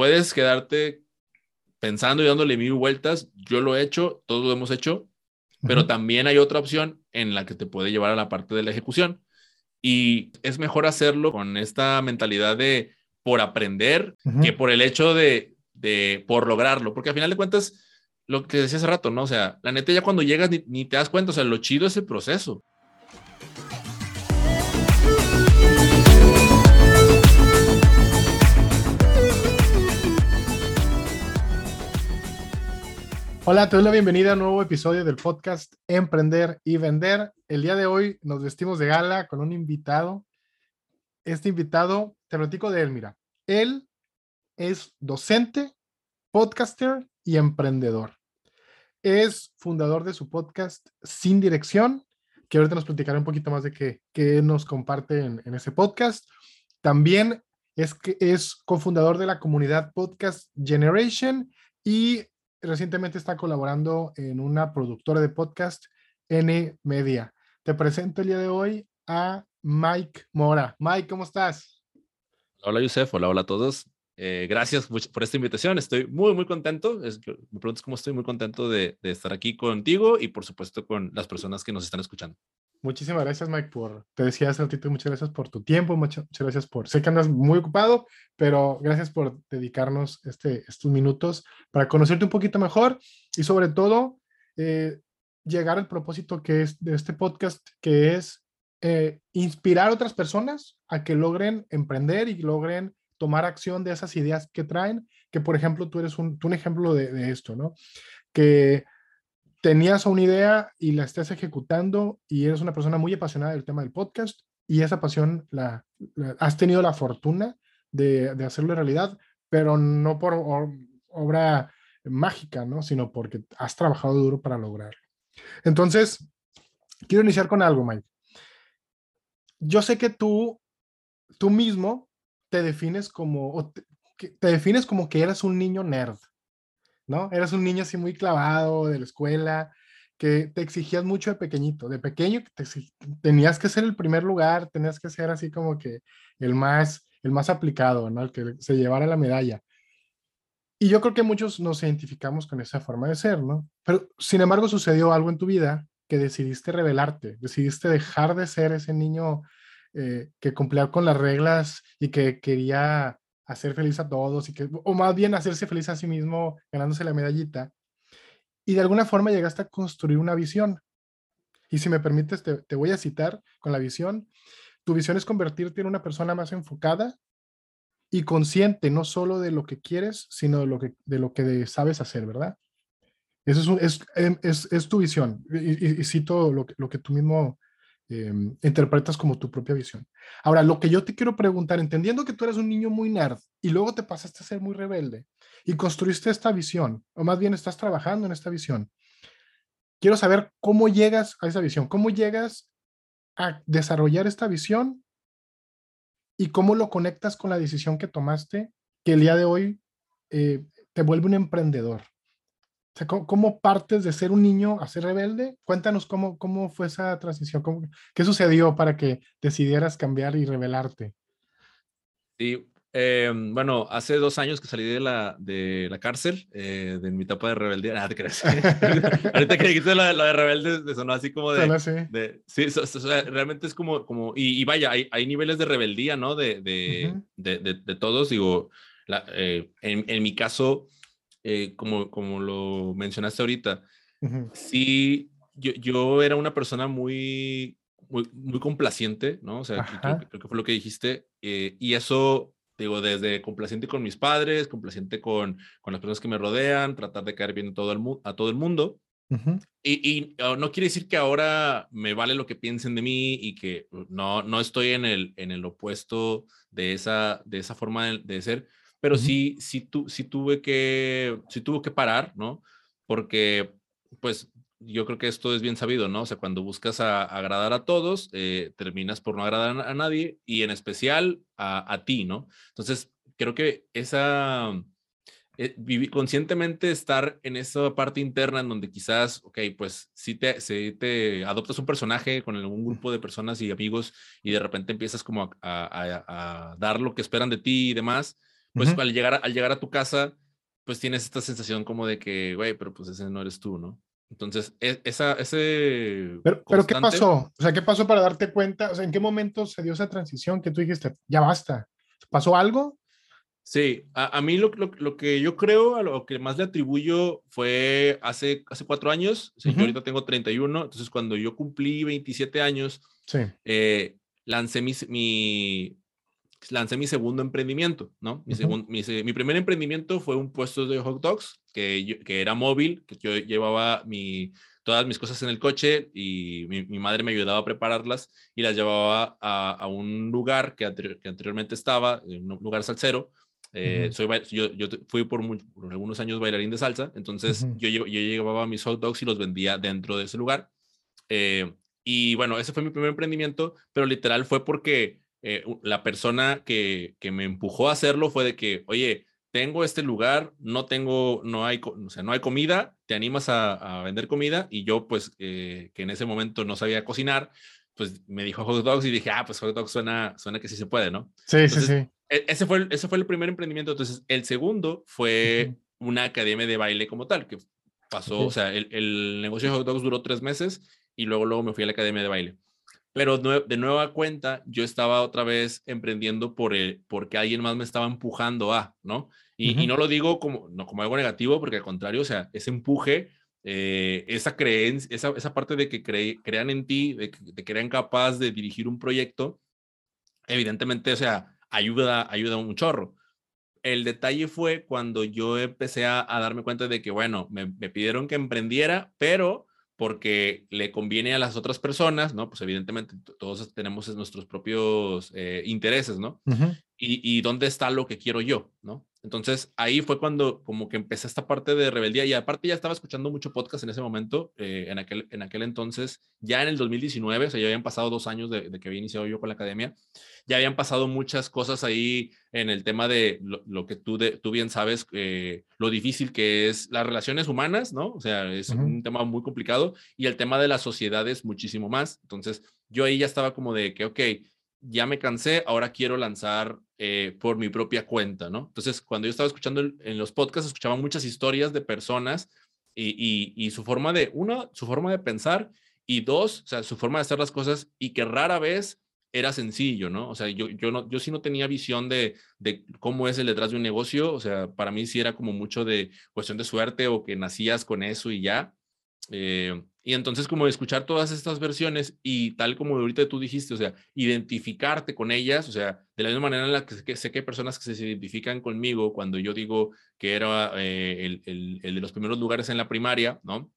puedes quedarte pensando y dándole mil vueltas. Yo lo he hecho, todos lo hemos hecho, pero también hay otra opción en la que te puede llevar a la parte de la ejecución. Y es mejor hacerlo con esta mentalidad de por aprender que por el hecho de, de, por lograrlo, porque al final de cuentas, lo que decía hace rato, ¿no? O sea, la neta ya cuando llegas ni, ni te das cuenta, o sea, lo chido es el proceso. Hola, te doy la bienvenida a un nuevo episodio del podcast Emprender y Vender. El día de hoy nos vestimos de gala con un invitado. Este invitado, te platico de él, mira. Él es docente, podcaster y emprendedor. Es fundador de su podcast Sin Dirección, que ahorita nos platicará un poquito más de qué, nos comparte en, ese podcast. También es, es cofundador de la comunidad Podcast Generation y recientemente está colaborando en una productora de podcast, N Media. Te presento el día de hoy a Mike Mora. Mike, ¿cómo estás? Hola, Yusef. Hola, hola a todos. Eh, gracias por esta invitación. Estoy muy, muy contento. Es, me preguntas cómo estoy muy contento de, de estar aquí contigo y, por supuesto, con las personas que nos están escuchando. Muchísimas gracias, Mike, por, te decía hace ratito, muchas gracias por tu tiempo, muchas, muchas, gracias por, sé que andas muy ocupado, pero gracias por dedicarnos este, estos minutos para conocerte un poquito mejor y sobre todo eh, llegar al propósito que es de este podcast, que es eh, inspirar a otras personas a que logren emprender y logren tomar acción de esas ideas que traen, que por ejemplo tú eres un, tú un ejemplo de, de esto, ¿no? Que tenías una idea y la estás ejecutando y eres una persona muy apasionada del tema del podcast y esa pasión la, has tenido la fortuna de, de, hacerlo realidad, pero no por obra mágica, ¿no? Sino porque has trabajado duro para lograrlo. Entonces, quiero iniciar con algo, Mike. Yo sé que tú, tú mismo te defines como, te, te defines como que eras un niño nerd. ¿No? Eras un niño así muy clavado de la escuela, que te exigías mucho de pequeñito. De pequeño te, tenías que ser el primer lugar, tenías que ser así como que el más, el más aplicado, ¿no? El que se llevara la medalla. Y yo creo que muchos nos identificamos con esa forma de ser, ¿no? Pero sin embargo sucedió algo en tu vida que decidiste rebelarte, decidiste dejar de ser ese niño eh, que cumplía con las reglas y que quería hacer feliz a todos, y que, o más bien hacerse feliz a sí mismo ganándose la medallita. Y de alguna forma llegaste a construir una visión. Y si me permites, te, te voy a citar con la visión. Tu visión es convertirte en una persona más enfocada y consciente no solo de lo que quieres, sino de lo que, de lo que sabes hacer, ¿verdad? Eso es, es, em, es, es tu visión. Y, y, cito lo lo que tú mismo eh, interpretas como tu propia visión. Ahora, lo que yo te quiero preguntar, entendiendo que tú eres un niño muy nerd y luego te pasaste a ser muy rebelde y construiste esta visión, o más bien estás trabajando en esta visión, quiero saber cómo llegas a esa visión, cómo llegas a desarrollar esta visión y cómo lo conectas con la decisión que tomaste que el día de hoy eh, te vuelve un emprendedor. O sea, ¿cómo, ¿cómo, partes de ser un niño a ser rebelde? Cuéntanos cómo, cómo fue esa transición, cómo, qué sucedió para que decidieras cambiar y rebelarte. Sí, eh, bueno, hace dos años que salí de la, de la cárcel, eh, de mi etapa de rebeldía. Nada, te crees. Ahorita que dijiste lo, lo, de rebelde, me sonó así como de. Así. de sí, o sea, realmente es como. como y, y vaya, hay, hay, niveles de rebeldía, ¿no? De, de, uh -huh. de todos. Digo, la, eh, en, en mi caso eh, como, como lo mencionaste ahorita, uh -huh. sí, yo, yo, era una persona muy, muy, muy complaciente, ¿no? O sea, creo, creo, que fue lo que dijiste, eh, y eso, digo, desde complaciente con mis padres, complaciente con, con las personas que me rodean, tratar de caer bien a todo el, a todo el mundo. Uh -huh. y, y uh, no quiere decir que ahora me vale lo que piensen de mí y que no, no estoy en el, en el opuesto de esa, de esa forma de, de ser, pero uh -huh. sí, sí, tu, sí, tuve que, sí tuvo que parar, ¿no? Porque, pues, yo creo que esto es bien sabido, ¿no? O sea, cuando buscas a, a agradar a todos, eh, terminas por no agradar a, nadie y en especial a, a ti, ¿no? Entonces, creo que esa, eh, vivir, conscientemente estar en esa parte interna en donde quizás, ok, pues si te, si te adoptas un personaje con algún grupo de personas y amigos y de repente empiezas como a, a, a dar lo que esperan de ti y demás, pues al, llegar, al llegar a tu casa, pues tienes esta sensación como de que, güey, pero pues ese no eres tú, ¿no? Entonces, e, esa, ese... Pero, pero, ¿qué pasó? O sea, ¿qué pasó para darte cuenta? O sea, ¿en qué momento se dio esa transición que tú dijiste, ya basta? ¿Pasó algo? Sí, a, mí lo, lo, que yo creo, a lo que más le atribuyo fue hace, hace cuatro años, yo ahorita tengo 31, entonces cuando yo cumplí 27 años, sí. eh, lancé mi, mi, lancé mi segundo emprendimiento, ¿no? Mi, mi, primer emprendimiento fue un puesto de hot dogs que, que era móvil, que yo llevaba mi, todas mis cosas en el coche y mi, madre me ayudaba a prepararlas y las llevaba a, a un lugar que, que, anteriormente estaba, un lugar salsero. Eh, soy, yo, yo, fui por, algunos años bailarín de salsa, entonces yo, yo, llevaba mis hot dogs y los vendía dentro de ese lugar. Eh, y bueno, ese fue mi primer emprendimiento, pero literal fue porque eh, la persona que, que, me empujó a hacerlo fue de que, oye, tengo este lugar, no tengo, no hay, o sea, no hay comida, te animas a, vender comida y yo pues eh, que en ese momento no sabía cocinar, pues me dijo hot dogs y dije, ah, pues hot dogs suena, suena que sí se puede, ¿no? Sí, sí, sí. E, ese fue, ese fue el primer emprendimiento. Entonces, el segundo fue una academia de baile como tal, que pasó, o sea, el, el negocio de hot dogs duró tres meses y luego, luego me fui a la academia de baile. Pero de nueva cuenta, yo estaba otra vez emprendiendo por el, porque alguien más me estaba empujando a, ¿no? Y, no lo digo como, no, como algo negativo, porque al contrario, o sea, ese empuje, eh, esa creencia, esa, esa parte de que crean en ti, de que te crean capaz de dirigir un proyecto, evidentemente, o sea, ayuda, ayuda un chorro. El detalle fue cuando yo empecé a, darme cuenta de que, bueno, me, me pidieron que emprendiera, pero porque le conviene a las otras personas, ¿no? Pues evidentemente todos tenemos nuestros propios eh, intereses, ¿no? y, y, dónde está lo que quiero yo, ¿no? Entonces ahí fue cuando como que empecé esta parte de rebeldía y aparte ya estaba escuchando mucho podcast en ese momento, eh, en, aquel, en aquel entonces, ya en el 2019, o sea, ya habían pasado dos años de, que había iniciado yo con la academia, ya habían pasado muchas cosas ahí en el tema de lo, que tú, de, tú bien sabes, eh, lo difícil que es las relaciones humanas, ¿no? O sea, es un tema muy complicado y el tema de las sociedades muchísimo más. Entonces yo ahí ya estaba como de que, ok, ya me cansé, ahora quiero lanzar eh, por mi propia cuenta, ¿no? Entonces, cuando yo estaba escuchando en los podcasts, escuchaba muchas historias de personas y, y, su forma de, uno, su forma de pensar y dos, o sea, su forma de hacer las cosas y que rara vez era sencillo, ¿no? O sea, yo, yo, no, yo sí no tenía visión de, de cómo es el detrás de un negocio, o sea, para mí sí era como mucho de cuestión de suerte o que nacías con eso y ya. Eh, y entonces como escuchar todas estas versiones y tal como ahorita tú dijiste, o sea, identificarte con ellas, o sea, de la misma manera en la que, sé que hay personas que se identifican conmigo cuando yo digo que era eh, el, el, el, de los primeros lugares en la primaria, ¿no?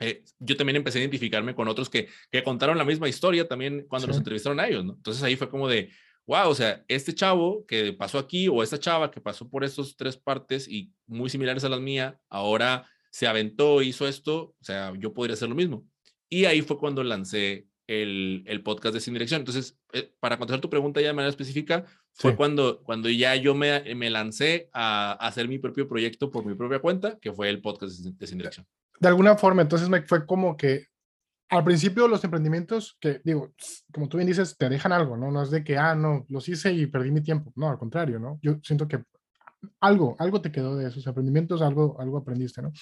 Eh, yo también empecé a identificarme con otros que, que contaron la misma historia también cuando los entrevistaron a ellos, ¿no? Entonces ahí fue como de, wow, o sea, este chavo que pasó aquí o esta chava que pasó por estas tres partes y muy similares a las mías, ahora se aventó, hizo esto, o sea, yo podría hacer lo mismo. Y ahí fue cuando lancé el, el podcast de Sin Dirección. Entonces, eh, para contestar tu pregunta ya de manera específica, fue cuando, cuando ya yo me, me lancé a, hacer mi propio proyecto por mi propia cuenta, que fue el podcast de Sin Dirección. De alguna forma, entonces me fue como que al principio los emprendimientos que, digo, como tú bien dices, te dejan algo, ¿no? No es de que, ah, no, los hice y perdí mi tiempo. No, al contrario, ¿no? Yo siento que algo, algo te quedó de esos aprendimientos, algo, algo aprendiste, ¿no?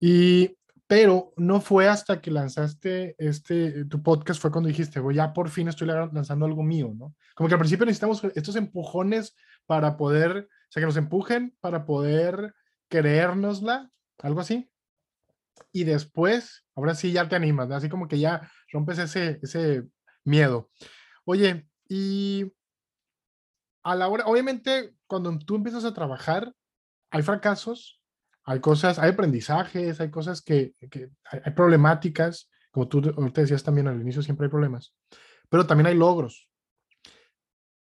Y, pero no fue hasta que lanzaste este, tu podcast, fue cuando dijiste, voy, ya por fin estoy lanzando algo mío, ¿no? Como que al principio necesitamos estos empujones para poder, o sea, que nos empujen para poder creérnosla, algo así. Y después, ahora sí ya te animas, así como que ya rompes ese, ese miedo. Oye, y a la hora, obviamente, cuando tú empiezas a trabajar, hay fracasos, hay cosas, hay aprendizajes, hay cosas que, hay, problemáticas, como tú te decías también al inicio, siempre hay problemas, pero también hay logros.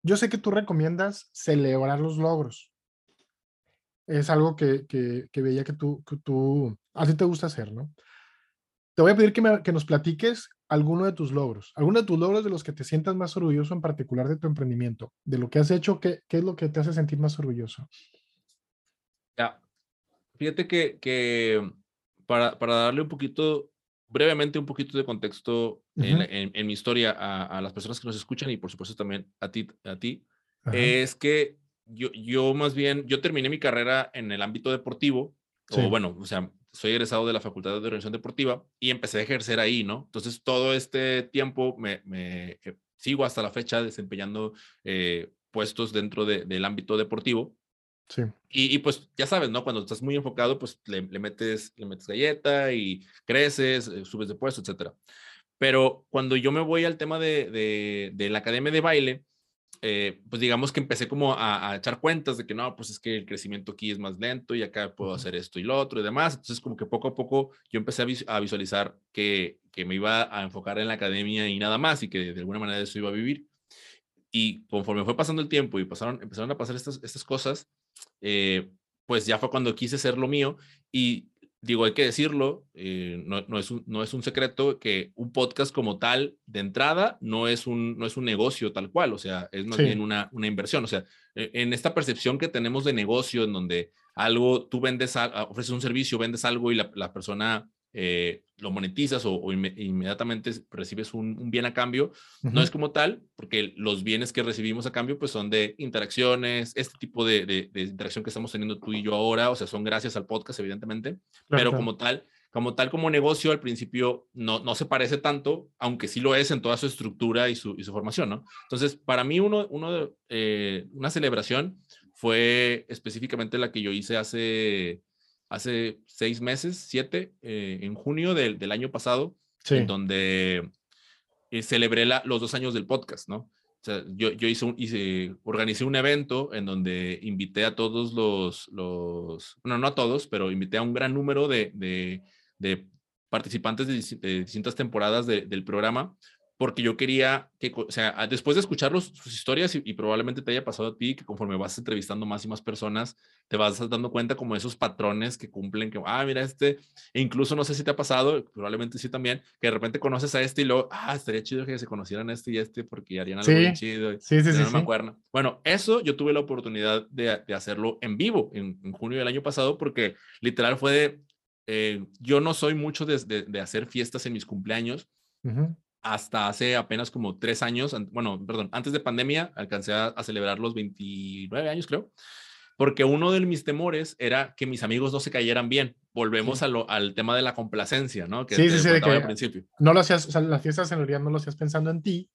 Yo sé que tú recomiendas celebrar los logros. Es algo que, que, veía que tú, que tú, a ti te gusta hacer, ¿no? Te voy a pedir que, que nos platiques alguno de tus logros, alguno de tus logros de los que te sientas más orgulloso en particular de tu emprendimiento, de lo que has hecho, ¿qué, qué es lo que te hace sentir más orgulloso? Ya, fíjate que, que para, para, darle un poquito, brevemente un poquito de contexto en, en, mi historia a, a, las personas que nos escuchan y por supuesto también a ti, a ti es que yo, yo más bien, yo terminé mi carrera en el ámbito deportivo, o bueno, o sea, soy egresado de la Facultad de Organización Deportiva y empecé a ejercer ahí, ¿no? Entonces, todo este tiempo me, me eh, sigo hasta la fecha desempeñando eh, puestos dentro del ámbito deportivo. Sí. Y, pues ya sabes, ¿no? Cuando estás muy enfocado, pues le, metes, le metes galleta y creces, eh, subes de puesto, etcétera. Pero cuando yo me voy al tema de, de, de la academia de baile, eh, pues digamos que empecé como a, echar cuentas de que no, pues es que el crecimiento aquí es más lento y acá puedo hacer esto y lo otro y demás. Entonces como que poco a poco yo empecé a, visualizar que, que, me iba a enfocar en la academia y nada más y que de alguna manera de eso iba a vivir. Y conforme fue pasando el tiempo y pasaron, empezaron a pasar estas, estas cosas, eh, pues ya fue cuando quise ser lo mío y digo, hay que decirlo, eh, no, no, es un, no es un secreto que un podcast como tal, de entrada, no es un, no es un negocio tal cual, o sea, es más bien una, una inversión. O sea, e, en esta percepción que tenemos de negocio, en donde algo, tú vendes, ofreces un servicio, vendes algo y la, la persona eh, lo monetizas o, inmediatamente recibes un, bien a cambio, no es como tal, porque los bienes que recibimos a cambio pues son de interacciones, este tipo de, interacción que estamos teniendo tú y yo ahora, o sea, son gracias al podcast, evidentemente, pero como tal, como tal, como negocio, al principio no, no se parece tanto, aunque sí lo es en toda su estructura y su, y su formación, ¿no? Entonces, para mí, uno, uno eh, una celebración fue específicamente la que yo hice hace hace seis meses, siete, eh, en junio del, del año pasado, en donde eh, celebré la, los dos años del podcast, ¿no? O sea, yo, yo hice, un, hice, organicé un evento en donde invité a todos los, los, bueno, no a todos, pero invité a un gran número de, de, de participantes de, distintas temporadas del programa porque yo quería que, o sea, después de escuchar sus historias y, probablemente te haya pasado a ti, que conforme vas entrevistando más y más personas, te vas dando cuenta como esos patrones que cumplen, que, ah, mira, este, e incluso no sé si te ha pasado, probablemente sí también, que de repente conoces a este y luego, ah, estaría chido que se conocieran este y este porque harían algo bien chido. Sí, sí, sí. No me acuerdo. Bueno, eso yo tuve la oportunidad de, de hacerlo en vivo en, junio del año pasado porque literal fue de, eh, yo no soy mucho de, de, hacer fiestas en mis cumpleaños. Uh hasta hace apenas como tres años, bueno, perdón, antes de pandemia, alcancé a, celebrar los 29 años, creo, porque uno de mis temores era que mis amigos no se cayeran bien. Volvemos a lo, al tema de la complacencia, ¿no? Que sí, sí, sí, de que al principio. No lo hacías, o sea, las fiestas en realidad no lo hacías pensando en ti,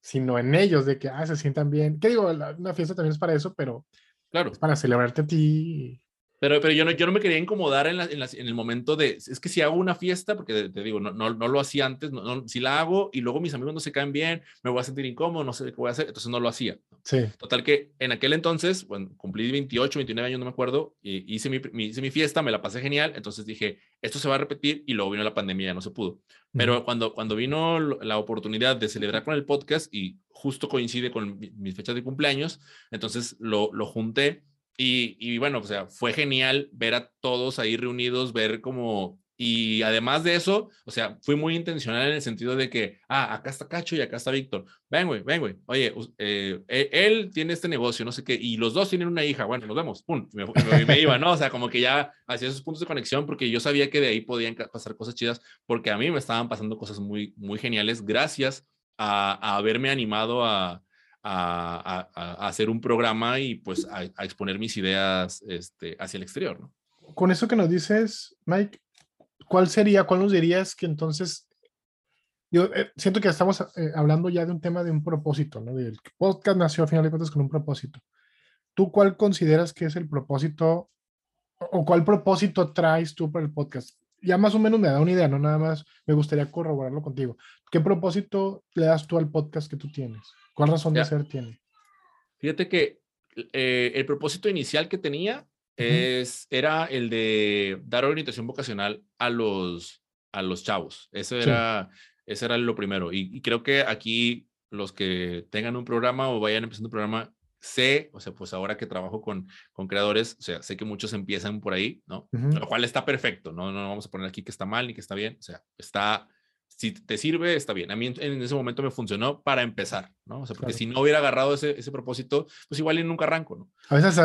sino en ellos, de que, ah, se sientan bien. ¿Qué digo? una fiesta también es para eso, pero claro. Es para celebrarte a ti pero, pero yo, no, yo no me quería incomodar en, en, en, el momento de, es que si hago una fiesta, porque te, digo, no, no, no, lo hacía antes, no, si la hago y luego mis amigos no se caen bien, me voy a sentir incómodo, no sé qué voy a hacer, entonces no lo hacía. Sí. Total que en aquel entonces, bueno, cumplí 28, 29 años, no me acuerdo, y hice mi, hice mi fiesta, me la pasé genial, entonces dije, esto se va a repetir y luego vino la pandemia, ya no se pudo. Pero cuando, cuando vino la oportunidad de celebrar con el podcast y justo coincide con mis fechas de cumpleaños, entonces lo, lo junté y, bueno, o sea, fue genial ver a todos ahí reunidos, ver como... Y además de eso, o sea, fui muy intencional en el sentido de que, ah, acá está Cacho y acá está Víctor. Ven, güey, ven, güey. Oye, eh, e, él tiene este negocio, no sé qué, y los dos tienen una hija. Bueno, nos vemos. Pum, me, me, iba, ¿no? O sea, como que ya hacía esos puntos de conexión porque yo sabía que de ahí podían pasar cosas chidas porque a mí me estaban pasando cosas muy, muy geniales gracias a, a haberme animado a, a, hacer un programa y pues a, exponer mis ideas este, hacia el exterior. ¿no? Con eso que nos dices, Mike, ¿cuál sería, cuál nos dirías que entonces, yo eh, siento que estamos eh, hablando ya de un tema de un propósito, ¿no? El podcast nació a final de cuentas con un propósito. ¿Tú cuál consideras que es el propósito o cuál propósito traes tú para el podcast? Ya más o menos me da una idea, no nada más me gustaría corroborarlo contigo. ¿Qué propósito le das tú al podcast que tú tienes? ¿Cuál razón de ser tiene? Fíjate que eh, el propósito inicial que tenía es, era el de dar orientación vocacional a los, a los chavos. Eso era, ese era lo primero. Y, creo que aquí los que tengan un programa o vayan empezando un programa, sé, o sea, pues ahora que trabajo con, con creadores, o sea, sé que muchos empiezan por ahí, ¿no? Lo cual está perfecto, ¿no? No vamos a poner aquí que está mal ni que está bien, o sea, está si te sirve, está bien. A mí en, ese momento me funcionó para empezar, ¿no? O sea, porque si no hubiera agarrado ese, ese propósito, pues igual y nunca arranco, ¿no? A veces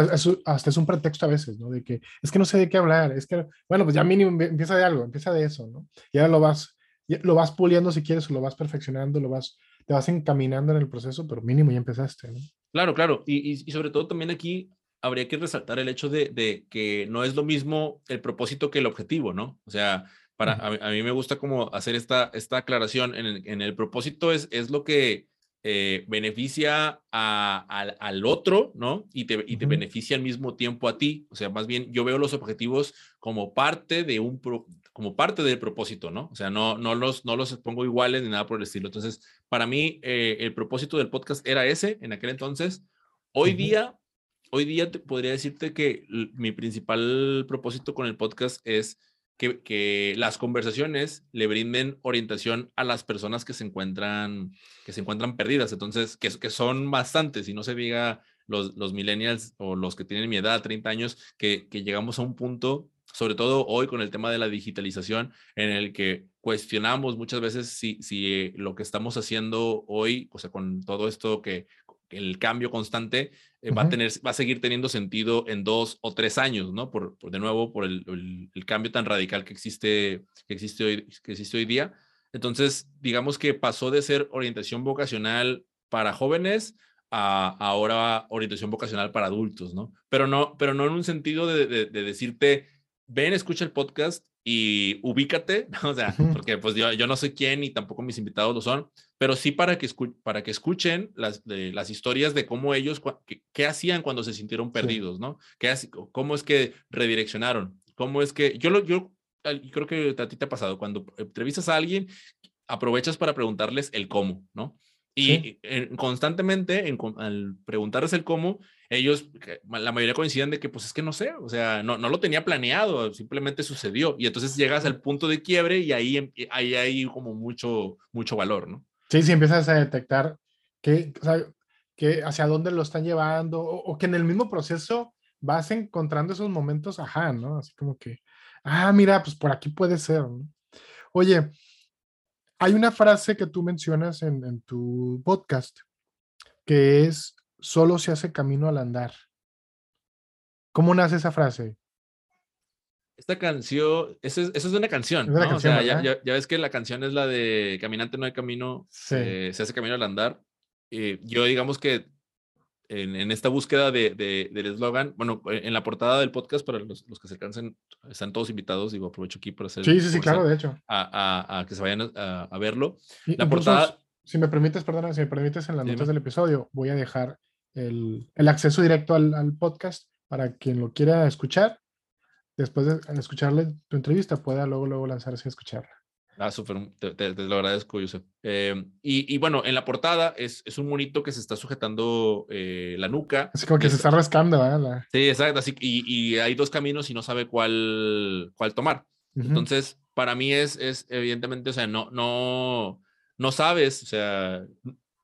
hasta es un pretexto a veces, ¿no? De que es que no sé de qué hablar, es que, bueno, pues ya mínimo empieza de algo, empieza de eso, ¿no? Y ahora lo vas, lo vas puliendo si quieres, o lo vas perfeccionando, lo vas, te vas encaminando en el proceso, pero mínimo ya empezaste, ¿no? Claro, claro. Y, y, sobre todo también aquí habría que resaltar el hecho de, de, que no es lo mismo el propósito que el objetivo, ¿no? O sea, para, a, mí me gusta como hacer esta, esta aclaración. En el, en el propósito es, es lo que eh, beneficia a, al otro, ¿no? Y te, y te beneficia al mismo tiempo a ti. O sea, más bien yo veo los objetivos como parte de un, como parte del propósito, ¿no? O sea, no, no, los, no los pongo iguales ni nada por el estilo. Entonces, para mí, eh, el propósito del podcast era ese en aquel entonces. Hoy día, hoy día te podría decirte que mi principal propósito con el podcast es que, las conversaciones le brinden orientación a las personas que se encuentran, que se encuentran perdidas. Entonces, que, son bastantes, y no se diga los, los millennials o los que tienen mi edad, 30 años, que, que llegamos a un punto, sobre todo hoy con el tema de la digitalización, en el que cuestionamos muchas veces si, si lo que estamos haciendo hoy, o sea, con todo esto que el cambio constante eh, va, a tener, va a seguir teniendo sentido en dos o tres años, ¿no? Por, de nuevo, por el, el, cambio tan radical que existe, que, existe hoy, que existe hoy día. Entonces, digamos que pasó de ser orientación vocacional para jóvenes a ahora orientación vocacional para adultos, ¿no? Pero no, pero no en un sentido de, de, de decirte, ven, escucha el podcast y ubícate, o sea, porque pues yo, yo no sé quién y tampoco mis invitados lo son, pero sí para que, para que escuchen las, de, las historias de cómo ellos, qué, hacían cuando se sintieron perdidos, ¿no? ¿Qué, ¿Cómo es que redireccionaron? ¿Cómo es que, yo, lo, yo creo que a ti te ha pasado, cuando entrevistas a alguien, aprovechas para preguntarles el cómo, ¿no? Y constantemente, en, al preguntarles el cómo, ellos, la mayoría coinciden de que, pues es que no sé, o sea, no, no lo tenía planeado, simplemente sucedió. Y entonces llegas al punto de quiebre y ahí, em, ahí hay como mucho, mucho valor, ¿no? Sí, sí, empiezas a detectar que, o sea, que hacia dónde lo están llevando o, que en el mismo proceso vas encontrando esos momentos, ajá, ¿no? Así como que, ah, mira, pues por aquí puede ser, ¿no? Oye, hay una frase que tú mencionas en, tu podcast que es, solo se hace camino al andar. ¿Cómo nace esa frase? Esta canción, eso es, una canción, ¿no? o sea, ya, ves que la canción es la de Caminante no hay camino, eh, se hace camino al andar. Eh, yo digamos que en, esta búsqueda de, del eslogan, bueno, eh, en la portada del podcast, para los, los, que se alcancen, están todos invitados, digo, aprovecho aquí para hacer... Sí, sí, sí, claro, de hecho. A, a, que se vayan a, a verlo. la portada... Si me permites, perdona, si me permites, en las notas del episodio voy a dejar el, el acceso directo al, al, podcast para quien lo quiera escuchar. Después de escucharle tu entrevista, pueda luego, luego lanzarse a escucharla. Ah, súper, te, lo agradezco, Yusef. Eh, y, y, bueno, en la portada es, es un monito que se está sujetando eh, la nuca. Así como que se está rascando, ¿verdad? Sí, exacto. Así, y, y, hay dos caminos y no sabe cuál, cuál tomar. Entonces, para mí es, es evidentemente, o sea, no, no, no sabes, o sea,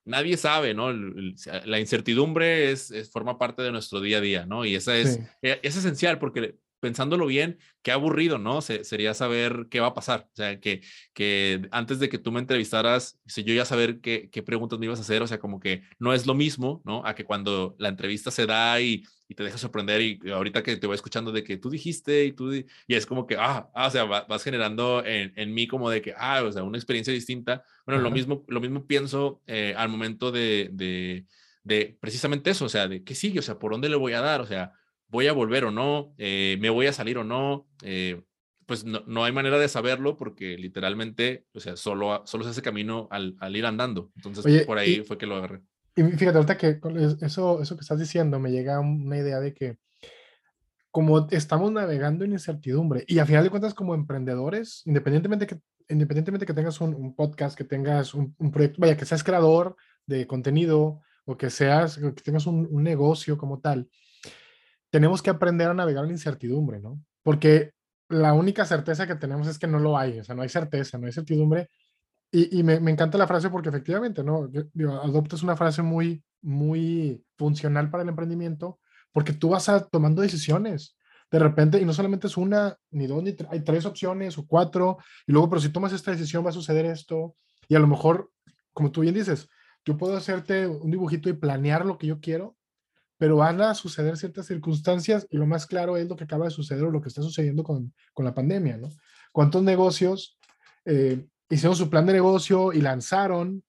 nadie sabe, ¿no? la incertidumbre es, es, forma parte de nuestro día a día, ¿no? Y esa es, e, es esencial porque pensándolo bien, qué aburrido, ¿no? sería saber qué va a pasar. O sea, que, que antes de que tú me entrevistaras, yo ya saber qué, qué, preguntas me ibas a hacer, o sea, como que no es lo mismo, ¿no? A que cuando la entrevista se da y, y te deja sorprender y ahorita que te voy escuchando de que tú dijiste y tú, y es como que, ah, ah o sea, vas generando en, en, mí como de que, ah, o sea, una experiencia distinta. Bueno, lo mismo, lo mismo pienso eh, al momento de, de, de precisamente eso, o sea, de qué sigue, o sea, por dónde le voy a dar, o sea, voy a volver o no, eh, me voy a salir o no, eh, pues no, no, hay manera de saberlo porque literalmente, o sea, solo, solo se hace camino al, al ir andando. Entonces, por ahí fue que lo agarré. Y fíjate, ahorita que eso, eso que estás diciendo me llega una idea de que como estamos navegando en incertidumbre y a final de cuentas como emprendedores, independientemente que, independientemente que tengas un, un podcast, que tengas un, un, proyecto, vaya, que seas creador de contenido o que seas, que tengas un, un negocio como tal, tenemos que aprender a navegar la incertidumbre, ¿no? Porque la única certeza que tenemos es que no lo hay, o sea, no hay certeza, no hay certidumbre. Y, me, encanta la frase porque efectivamente, ¿no? adoptas una frase muy, muy funcional para el emprendimiento porque tú vas tomando decisiones de repente, y no solamente es una, ni dos, ni tres, hay tres opciones o cuatro, y luego, pero si tomas esta decisión va a suceder esto, y a lo mejor, como tú bien dices, yo puedo hacerte un dibujito y planear lo que yo quiero, pero van a suceder ciertas circunstancias y lo más claro es lo que acaba de suceder o lo que está sucediendo con, con la pandemia, ¿no? ¿Cuántos negocios eh, hicieron su plan de negocio y lanzaron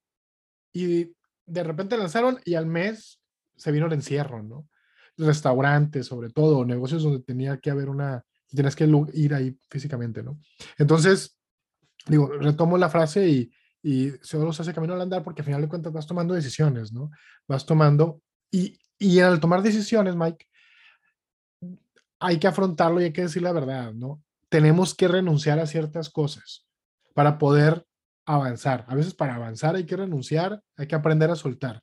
y de repente lanzaron y al mes se vino el encierro, ¿no? Restaurantes, sobre todo, negocios donde tenía que haber una, tienes que ir ahí físicamente, ¿no? Entonces, digo, retomo la frase y, y se hace camino al andar porque al final de cuentas vas tomando decisiones, ¿no? Vas tomando, y, y al tomar decisiones, Mike, hay que afrontarlo y hay que decir la verdad, ¿no? Tenemos que renunciar a ciertas cosas para poder avanzar. A veces para avanzar hay que renunciar, hay que aprender a soltar.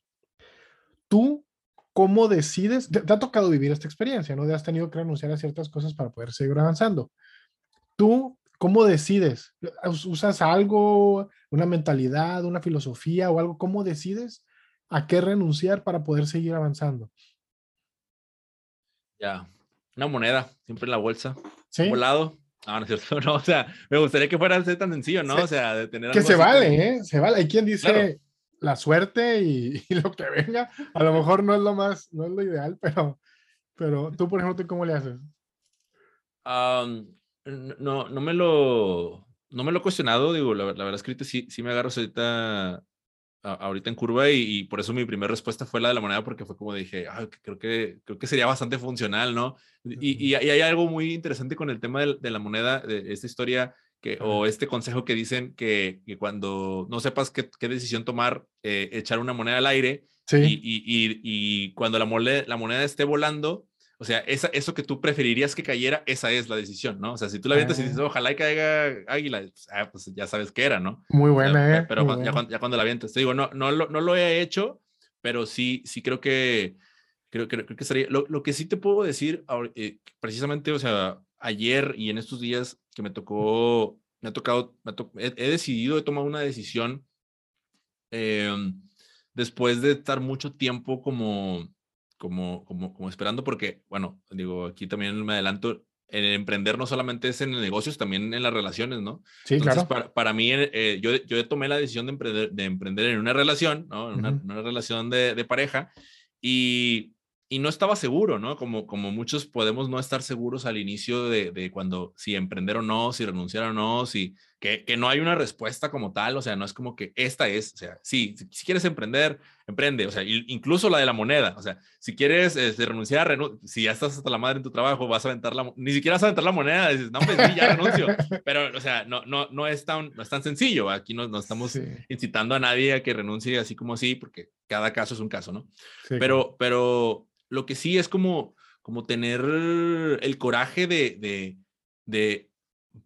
Tú, ¿cómo decides? Te, ha tocado vivir esta experiencia, ¿no? De has tenido que renunciar a ciertas cosas para poder seguir avanzando. Tú, ¿cómo decides? ¿Usas algo, una mentalidad, una filosofía o algo? ¿Cómo decides a qué renunciar para poder seguir avanzando? Ya, una moneda, siempre en la bolsa. ¿Sí? Volado. No, no es cierto. No, o sea, me gustaría que fuera tan sencillo, ¿no? O sea, de tener. Que se vale, ¿eh? Se vale. Hay quien dice la suerte y, lo que venga. A lo mejor no es lo más, no es lo ideal, pero, pero tú, por ejemplo, ¿cómo le haces? no, no me lo, no me lo he cuestionado. Digo, la, la verdad es que sí, sí me agarro ahorita ahorita en curva y, por eso mi primera respuesta fue la de la moneda porque fue como dije, creo, que, creo que sería bastante funcional, ¿no? Y, y, hay algo muy interesante con el tema de, la moneda, de esta historia que, o este consejo que dicen que, que cuando no sepas qué, qué decisión tomar, eh, echar una moneda al aire sí. y, y, cuando la moneda, la moneda esté volando, o sea, esa, eso que tú preferirías que cayera, esa es la decisión, ¿no? O sea, si tú la avientas y dices, ah. ojalá y caiga águila, pues, ah, pues ya sabes qué era, ¿no? Muy buena, ¿eh? Pero ya, Cuando, ya, cuando, la avientas, te digo, no, no, lo, no lo he hecho, pero sí, sí creo que, creo, creo, creo que sería, lo, lo, que sí te puedo decir, eh, precisamente, o sea, ayer y en estos días que me tocó, me ha tocado, he, decidido, he tomado una decisión em, después de estar mucho tiempo como como, como, como esperando, porque, bueno, digo, aquí también me adelanto, el emprender no solamente es en negocios, también en las relaciones, ¿no? Sí, claro. Para, para mí, eh, yo, yo tomé la decisión de emprender, de emprender en una relación, ¿no? En una, una relación de, de, pareja, y, y no estaba seguro, ¿no? Como, como muchos podemos no estar seguros al inicio de, de cuando, si emprender o no, si renunciar o no, si, que, que, no hay una respuesta como tal, o sea, no es como que esta es, o sea, sí, si, quieres emprender, emprende, o sea, incluso la de la moneda, o sea, si quieres este, renunciar, renu si ya estás hasta la madre en tu trabajo, vas a aventar la, ni siquiera vas a aventar la moneda, dices, no, pues sí, ya renuncio, pero, o sea, no, no, no, es, tan, no es tan sencillo, aquí no, no estamos incitando a nadie a que renuncie así como así, porque cada caso es un caso, ¿no? Sí, pero, pero lo que sí es como, como tener el coraje de, de, de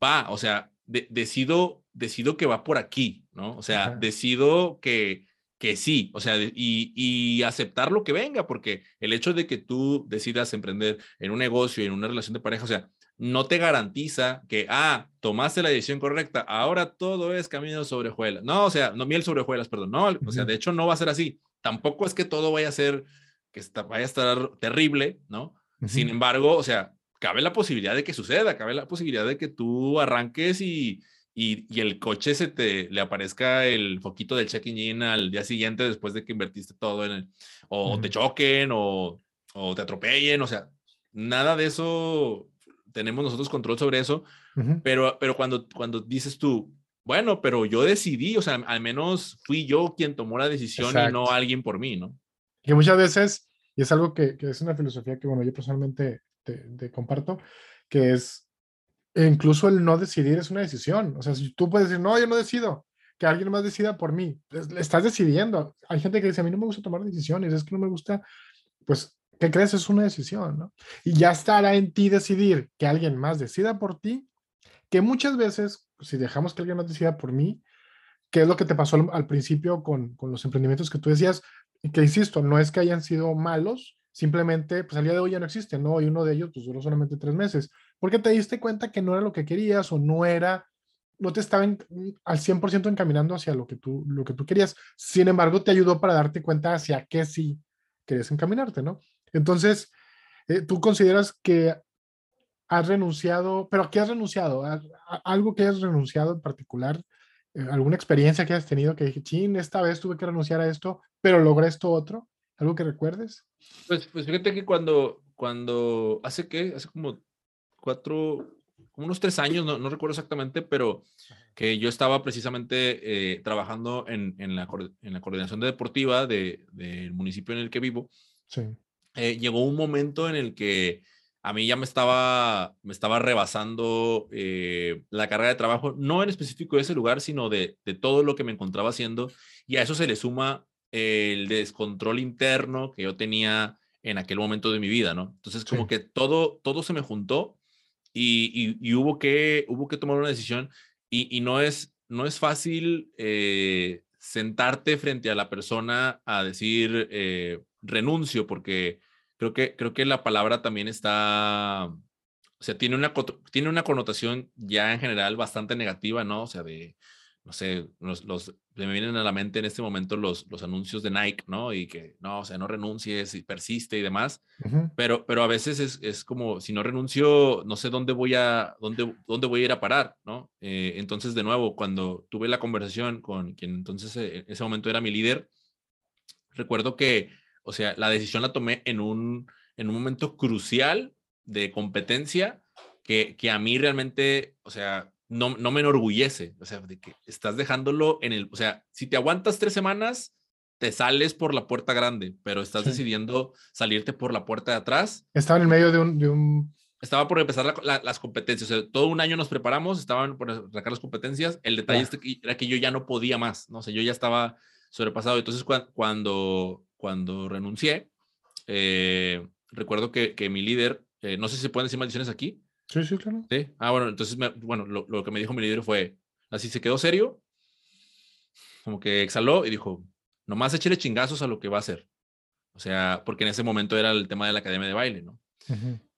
va, o sea, decido, decido que va por aquí, ¿no? O sea, decido que, que sí, o sea, y, y, aceptar lo que venga, porque el hecho de que tú decidas emprender en un negocio, en una relación de pareja, o sea, no te garantiza que, ah, tomaste la decisión correcta, ahora todo es camino sobre hojuelas. No, o sea, no miel sobre hojuelas, perdón, no, o sea, de hecho no va a ser así. Tampoco es que todo vaya a ser que está, vaya a estar terrible, ¿no? Sin embargo, o sea, cabe la posibilidad de que suceda, cabe la posibilidad de que tú arranques y, y, y el coche se te le aparezca el foquito del check in al día siguiente después de que invertiste todo en el, o te choquen o, o, te atropellen, o sea, nada de eso tenemos nosotros control sobre eso, pero, pero cuando, cuando dices tú, bueno, pero yo decidí, o sea, al menos fui yo quien tomó la decisión y no alguien por mí, ¿no? Que muchas veces, y es algo que, que es una filosofía que, bueno, yo personalmente te, comparto, que es incluso el no decidir es una decisión. O sea, si tú puedes decir, no, yo no decido, que alguien más decida por mí, estás decidiendo. Hay gente que dice, a mí no me gusta tomar decisiones, es que no me gusta, pues, ¿qué crees? Es una decisión, ¿no? Y ya estará en ti decidir que alguien más decida por ti, que muchas veces, si dejamos que alguien más decida por mí, ¿qué es lo que te pasó al, al principio con, con, los emprendimientos que tú decías? Y que insisto, no es que hayan sido malos, simplemente, pues al día de hoy ya no existe, ¿no? Y uno de ellos, pues duró solamente tres meses, porque te diste cuenta que no era lo que querías o no era, no te estaban al 100% encaminando hacia lo que, tú, lo que tú querías. Sin embargo, te ayudó para darte cuenta hacia qué sí querías encaminarte, ¿no? Entonces, eh, tú consideras que has renunciado, pero ¿a qué has renunciado? algo que has renunciado en particular? Eh, ¿Alguna experiencia que has tenido que dije, chin, esta vez tuve que renunciar a esto, pero logré esto otro? ¿Algo que recuerdes? Pues, pues fíjate que cuando, cuando, hace qué, hace como cuatro, unos tres años, no, no recuerdo exactamente, pero que yo estaba precisamente eh, trabajando en, en, la, en la coordinación deportiva del de, del municipio en el que vivo Sí. Eh, llegó un momento en el que a mí ya me estaba, me estaba rebasando eh, la carga de trabajo, no en específico de ese lugar, sino de, de, todo lo que me encontraba haciendo. Y a eso se le suma el descontrol interno que yo tenía en aquel momento de mi vida, ¿no? Entonces, como que todo, todo se me juntó y, y, hubo, que, hubo que tomar una decisión y, y no, es, no es fácil eh, sentarte frente a la persona a decir eh, renuncio, porque creo que, creo que la palabra también está, o sea, tiene una, tiene una connotación ya en general bastante negativa, ¿no? O sea, de, no sé, los, los, me vienen a la mente en este momento los, los anuncios de Nike, ¿no? Y que, no, o sea, no renuncies y persiste y demás, pero, pero a veces es, es, como, si no renuncio, no sé dónde voy a, dónde, dónde voy a ir a parar, ¿no? Eh, entonces, de nuevo, cuando tuve la conversación con quien entonces eh, en ese momento era mi líder, recuerdo que, o sea, la decisión la tomé en un, en un momento crucial de competencia que, que a mí realmente, o sea, no, no me enorgullece, o sea, de que estás dejándolo en el, o sea, si te aguantas tres semanas, te sales por la puerta grande, pero estás decidiendo salirte por la puerta de atrás. Estaba en el medio de un... De un... Estaba por empezar las competencias, o sea, todo un año nos preparamos, estaban por sacar las competencias, el detalle era que yo ya no podía más, no sé, yo ya estaba sobrepasado, entonces cuando, cuando renuncié, eh, recuerdo que, que mi líder, eh, no sé si se pueden decir maldiciones aquí, Sí, sí, claro. Sí. Ah, bueno, entonces, bueno, lo, lo, que me dijo mi líder fue, así se quedó serio, como que exhaló y dijo, nomás échale chingazos a lo que va a hacer. O sea, porque en ese momento era el tema de la academia de baile, ¿no?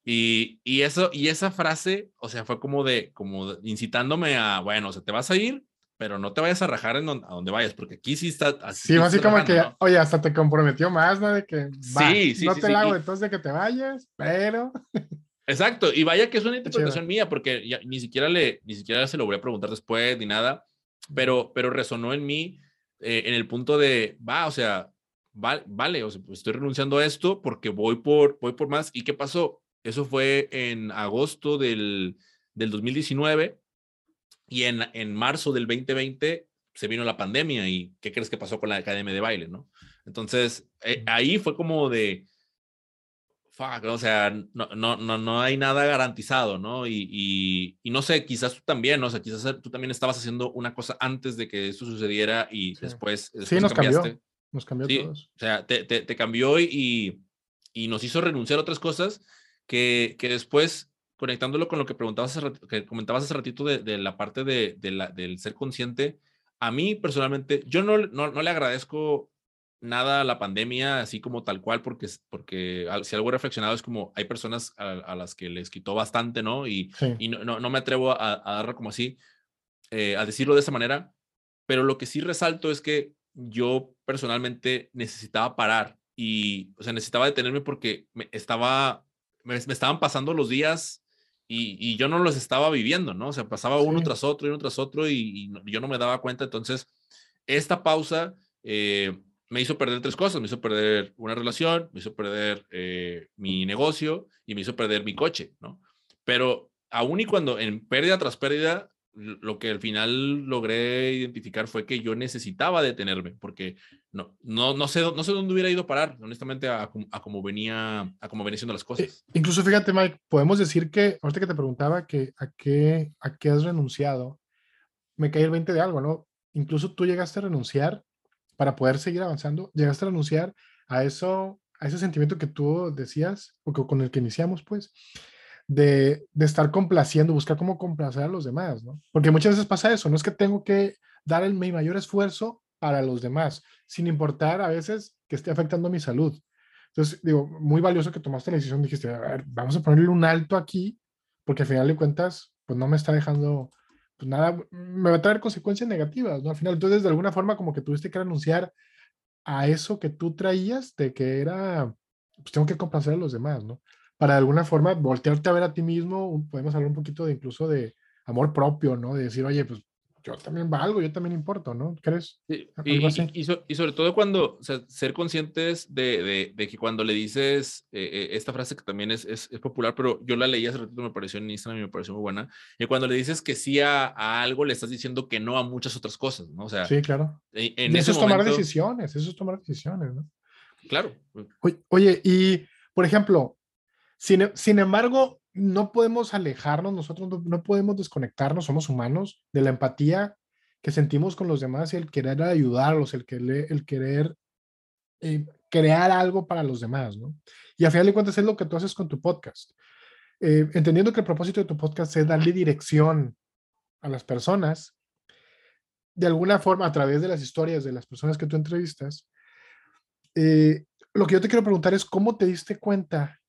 y, y, eso, y esa frase, o sea, fue como de, como incitándome a, bueno, o sea, te vas a ir, pero no te vayas a rajar en donde, a donde vayas, porque aquí sí está. Así sí, básicamente, que, oye, hasta te comprometió más, ¿no? De que, sí, sí, no te la hago entonces de que te vayas, pero. Exacto, y vaya que es una interpretación mía, porque ya, ni, siquiera le, ni siquiera se lo voy a preguntar después ni nada, pero, pero resonó en mí eh, en el punto de, va, o sea, vale, vale o sea, pues estoy renunciando a esto porque voy por, voy por más. ¿Y qué pasó? Eso fue en agosto del, del 2019 y en, en marzo del 2020 se vino la pandemia y ¿qué crees que pasó con la academia de baile, no? Entonces, eh, ahí fue como de, o sea, no, no, no, no hay nada garantizado, ¿no? Y, y, no sé, quizás tú también, ¿no? O sea, quizás tú también estabas haciendo una cosa antes de que eso sucediera y después, Sí, nos cambió. Nos cambió sí, todos. O sea, te, te, te cambió y, y, nos hizo renunciar a otras cosas que, que después, conectándolo con lo que preguntabas, que comentabas hace ratito de, de la parte de, de la, del ser consciente, a mí personalmente, yo no, no, no le agradezco nada la pandemia así como tal cual, porque, porque si algo he reflexionado es como hay personas a, las que les quitó bastante, ¿no? Y, y no, no, me atrevo a, a darlo como así, eh, a decirlo de esa manera, pero lo que sí resalto es que yo personalmente necesitaba parar y, o sea, necesitaba detenerme porque me estaba, me, estaban pasando los días y, y, yo no los estaba viviendo, ¿no? O sea, pasaba uno tras otro y uno tras otro y, y, yo no me daba cuenta. Entonces, esta pausa eh, me hizo perder tres cosas. Me hizo perder una relación, me hizo perder eh, mi negocio y me hizo perder mi coche, ¿no? Pero aún y cuando en pérdida tras pérdida, lo que al final logré identificar fue que yo necesitaba detenerme, porque no, no, no, sé, no sé dónde hubiera ido a parar, honestamente, a, a cómo venía, a cómo venían siendo las cosas. incluso fíjate, Mike, podemos decir que, ahorita que te preguntaba que a qué, a qué has renunciado, me caí el 20 de algo, ¿no? Incluso tú llegaste a renunciar para poder seguir avanzando, llegaste a renunciar a eso, a ese sentimiento que tú decías, o con el que iniciamos, pues, de, estar complaciendo, buscar cómo complacer a los demás, ¿no? Porque muchas veces pasa eso, no es que tengo que dar el, mi mayor esfuerzo para los demás, sin importar a veces que esté afectando mi salud. Entonces, digo, muy valioso que tomaste la decisión, dijiste, a ver, vamos a ponerle un alto aquí, porque al final de cuentas, pues no me está dejando pues nada, me va a traer consecuencias negativas, ¿no? Al final, entonces, de alguna forma, como que tuviste que renunciar a eso que tú traías, de que era, pues tengo que complacer a los demás, ¿no? Para de alguna forma voltearte a ver a ti mismo, podemos hablar un poquito de incluso de amor propio, ¿no? De decir, oye, pues yo también valgo, yo también importo, ¿no? ¿Crees? Sí, y, y, y, sobre todo cuando, o sea, ser conscientes de, de, de que cuando le dices eh, eh, esta frase que también es, es, es, popular, pero yo la leí hace ratito, me pareció en Instagram y me pareció muy buena, y cuando le dices que sí a, a, algo, le estás diciendo que no a muchas otras cosas, ¿no? O sea, sí, claro. En, eso es tomar decisiones, eso es tomar decisiones, ¿no? claro. Oye, y por ejemplo, sin, sin embargo, no podemos alejarnos, nosotros no, podemos desconectarnos, somos humanos, de la empatía que sentimos con los demás y el querer ayudarlos, el querer eh, crear algo para los demás, ¿no? Y a final de cuentas es lo que tú haces con tu podcast. Eh, entendiendo que el propósito de tu podcast es darle dirección a las personas, de alguna forma a través de las historias de las personas que tú entrevistas, eh, lo que yo te quiero preguntar es cómo te diste cuenta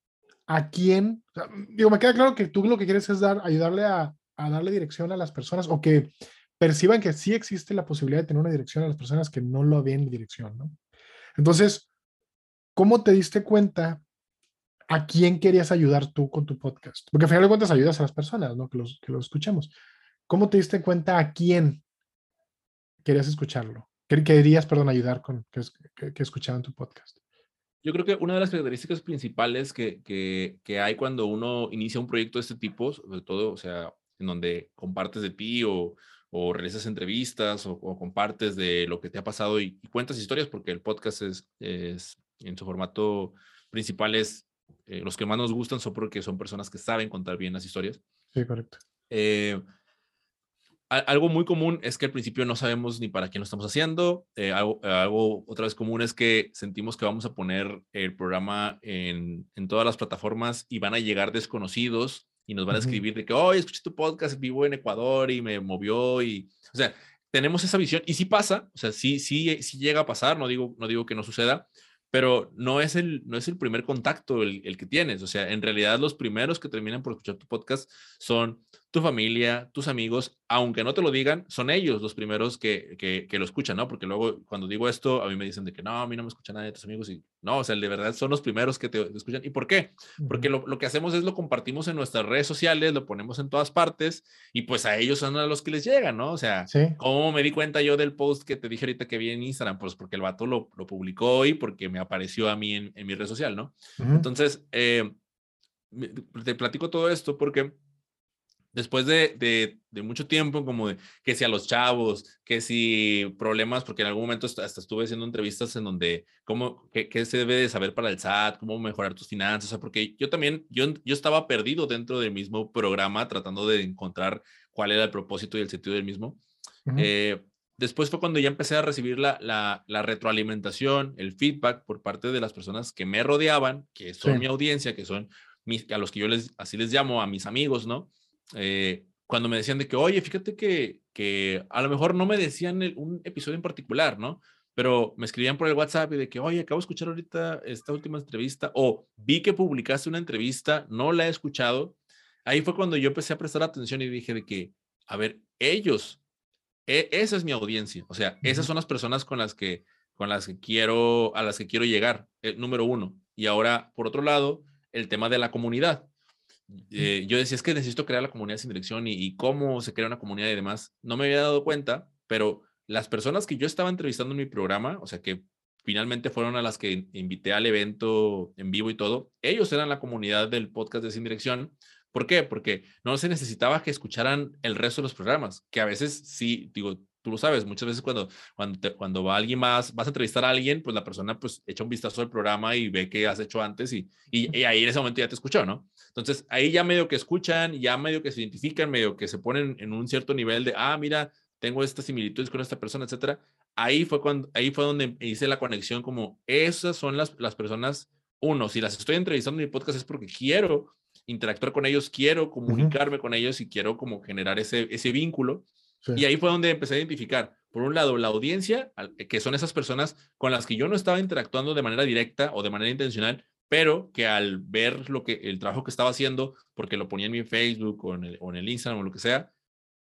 a quién, digo, me queda claro que tú lo que quieres es dar, ayudarle a, darle dirección a las personas o que perciban que sí existe la posibilidad de tener una dirección a las personas que no lo ven dirección, ¿no? Entonces, ¿cómo te diste cuenta a quién querías ayudar tú con tu podcast? Porque al final de cuentas ayudas a las personas, ¿no? Que los, que los escuchemos. ¿Cómo te diste cuenta a quién querías escucharlo? Querías, perdón, ayudar con que, que, que escuchaban tu podcast. Yo creo que una de las características principales que, que, que, hay cuando uno inicia un proyecto de este tipo, sobre todo, o sea, en donde compartes de ti o, o realizas entrevistas o, compartes de lo que te ha pasado y, cuentas historias, porque el podcast es, es en su formato principal es, eh, los que más nos gustan son porque son personas que saben contar bien las historias. Sí, correcto. Eh, algo muy común es que al principio no sabemos ni para quién lo estamos haciendo. Eh, algo, otra vez común es que sentimos que vamos a poner el programa en, en todas las plataformas y van a llegar desconocidos y nos van a escribir de que, oh, escuché tu podcast, vivo en Ecuador y me movió y, o sea, tenemos esa visión y sí pasa, o sea, sí, sí, sí llega a pasar, no digo, no digo que no suceda, pero no es el, no es el primer contacto el, el, que tienes. O sea, en realidad los primeros que terminan por escuchar tu podcast son tu familia, tus amigos, aunque no te lo digan, son ellos los primeros que, que, que, lo escuchan, ¿no? Porque luego cuando digo esto, a mí me dicen de que no, a mí no me escucha nadie de tus amigos y no, o sea, de verdad son los primeros que te, escuchan. ¿Y por qué? Porque lo, lo, que hacemos es lo compartimos en nuestras redes sociales, lo ponemos en todas partes y pues a ellos son a los que les llegan, ¿no? O sea, ¿Sí? ¿cómo me di cuenta yo del post que te dije ahorita que vi en Instagram? Pues porque el vato lo, lo publicó hoy, porque me apareció a mí en, en mi red social, ¿no? Uh -huh. Entonces, eh, te platico todo esto porque después de, de, de, mucho tiempo, como de que si a los chavos, que si problemas, porque en algún momento hasta, estuve haciendo entrevistas en donde, cómo, qué, qué, se debe de saber para el SAT, cómo mejorar tus finanzas, o sea, porque yo también, yo, yo estaba perdido dentro del mismo programa, tratando de encontrar cuál era el propósito y el sentido del mismo. Uh -huh. eh, después fue cuando ya empecé a recibir la, la, la, retroalimentación, el feedback por parte de las personas que me rodeaban, que son sí. mi audiencia, que son mis, a los que yo les, así les llamo, a mis amigos, ¿no? Eh, cuando me decían de que, oye, fíjate que, que a lo mejor no me decían el, un episodio en particular, ¿no? Pero me escribían por el WhatsApp y de que, oye, acabo de escuchar ahorita esta última entrevista, o vi que publicaste una entrevista, no la he escuchado. Ahí fue cuando yo empecé a prestar atención y dije de que, a ver, ellos, e esa es mi audiencia, o sea, esas son las personas con las que, con las que quiero, a las que quiero llegar, el número uno. Y ahora, por otro lado, el tema de la comunidad eh, yo decía, es que necesito crear la comunidad sin dirección y, y, cómo se crea una comunidad y demás. No me había dado cuenta, pero las personas que yo estaba entrevistando en mi programa, o sea, que finalmente fueron a las que invité al evento en vivo y todo, ellos eran la comunidad del podcast de Sin Dirección. ¿Por qué? Porque no se necesitaba que escucharan el resto de los programas, que a veces sí, digo, tú lo sabes, muchas veces cuando, cuando, te, cuando va alguien más, vas a entrevistar a alguien, pues la persona pues echa un vistazo al programa y ve qué has hecho antes y, y, y, ahí en ese momento ya te escuchó, ¿no? Entonces ahí ya medio que escuchan, ya medio que se identifican, medio que se ponen en un cierto nivel de, ah, mira, tengo estas similitudes con esta persona, etcétera. Ahí fue, cuando, ahí fue donde hice la conexión como esas son las, las personas, uno, si las estoy entrevistando en mi podcast es porque quiero interactuar con ellos, quiero comunicarme uh -huh. con ellos y quiero como generar ese, ese vínculo. Y ahí fue donde empecé a identificar, por un lado, la audiencia, que son esas personas con las que yo no estaba interactuando de manera directa o de manera intencional, pero que al ver lo que, el trabajo que estaba haciendo, porque lo ponía en mi Facebook o en el, o en Instagram o lo que sea,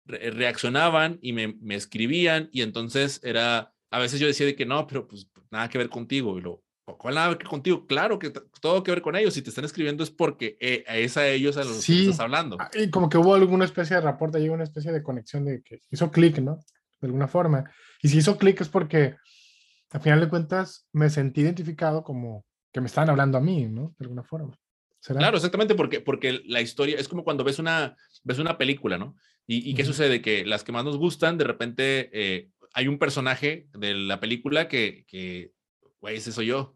re reaccionaban y me, me, escribían y entonces era, a veces yo decía de que no, pero pues nada que ver contigo y lo, ¿Cuál nada que contigo? Claro que todo que ver con ellos. Si te están escribiendo es porque eh, es a ellos a los sí, que estás hablando. Ah, y como que hubo alguna especie de reporte, llegó una especie de conexión de que hizo clic, ¿no? De alguna forma. Y si hizo clic es porque, al final de cuentas, me sentí identificado como que me estaban hablando a mí, ¿no? De alguna forma. ¿Será? Claro, exactamente, porque, porque la historia es como cuando ves una, ves una película, ¿no? ¿Y, y qué uh -huh. sucede? Que las que más nos gustan, de repente eh, hay un personaje de la película que, que güey, ese soy yo.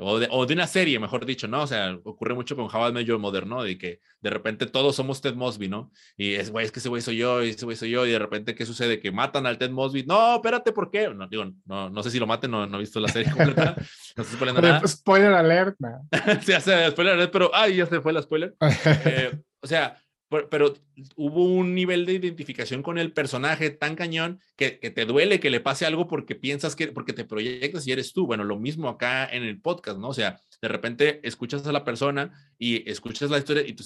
O de, o de, una serie, mejor dicho, ¿no? O sea, ocurre mucho con How I Met Your Mother, ¿no? De que de repente todos somos Ted Mosby, ¿no? Y es, güey, es que ese güey soy yo, y ese güey soy yo, y de repente, ¿qué sucede? Que matan al Ted Mosby. No, espérate, ¿por qué? No, digo, no, no sé si lo maten, no, no he visto la serie completa, no estoy spoilando nada. Spoiler alert, man. sí, hace spoiler alert, pero, ay, ya se fue la spoiler. eh, o sea, pero, hubo un nivel de identificación con el personaje tan cañón que, que, te duele que le pase algo porque piensas que, porque te proyectas y eres tú. Bueno, lo mismo acá en el podcast, ¿no? O sea, de repente escuchas a la persona y escuchas la historia y tú,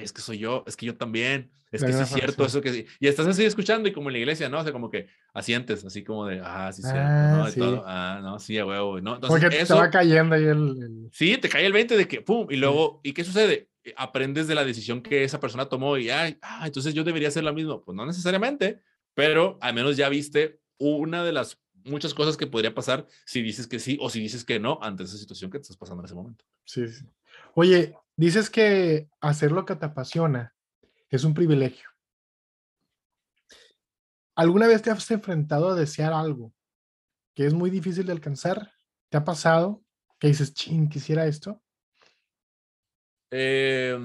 es que soy yo, es que yo también, es que sí es cierto eso que Y estás así escuchando y como en la iglesia, ¿no? O sea, como que asientes, así como de, ah, sí, cierto, ah, ¿no? Sí. Todo, ah, no, sí, a huevo, ¿no? Entonces, Porque eso, te va cayendo ahí el, el, Sí, te cae el 20 de que, pum, y luego, ¿y qué sucede? Aprendes de la decisión que esa persona tomó y, ay, ah, entonces yo debería hacer lo mismo. Pues no necesariamente, pero al menos ya viste una de las muchas cosas que podría pasar si dices que sí o si dices que no ante esa situación que te estás pasando en ese momento. Sí, sí. Oye, dices que hacer lo que te apasiona es un privilegio. ¿Alguna vez te has enfrentado a desear algo que es muy difícil de alcanzar? ¿Te ha pasado que dices, ching, quisiera esto? Eh,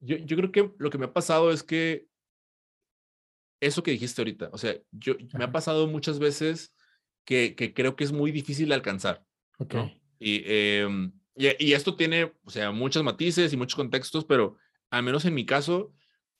yo, yo, creo que lo que me ha pasado es que eso que dijiste ahorita, o sea, yo me ha pasado muchas veces que, que creo que es muy difícil alcanzar. Ok. ¿no? Y, eh, y, y, esto tiene, o sea, muchos matices y muchos contextos, pero al menos en mi caso,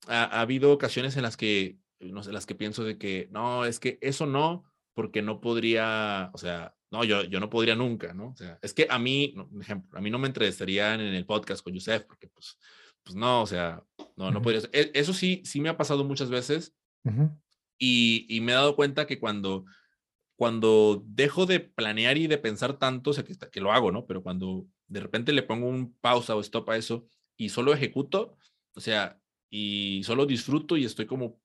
ha, ha, habido ocasiones en las que, no sé, las que pienso de que, no, es que eso no, porque no podría, o sea, no, yo, yo no podría nunca, ¿no? O sea, es que a mí, por ejemplo, a mí no me entrevistarían en el podcast con Yusef, porque pues, pues no, o sea, no, no podría. Ser. Eso sí, sí me ha pasado muchas veces. Uh -huh. y, y, me he dado cuenta que cuando, cuando dejo de planear y de pensar tanto, o sea, que, que lo hago, ¿no? Pero cuando de repente le pongo un pausa o stop a eso y solo ejecuto, o sea, y solo disfruto y estoy como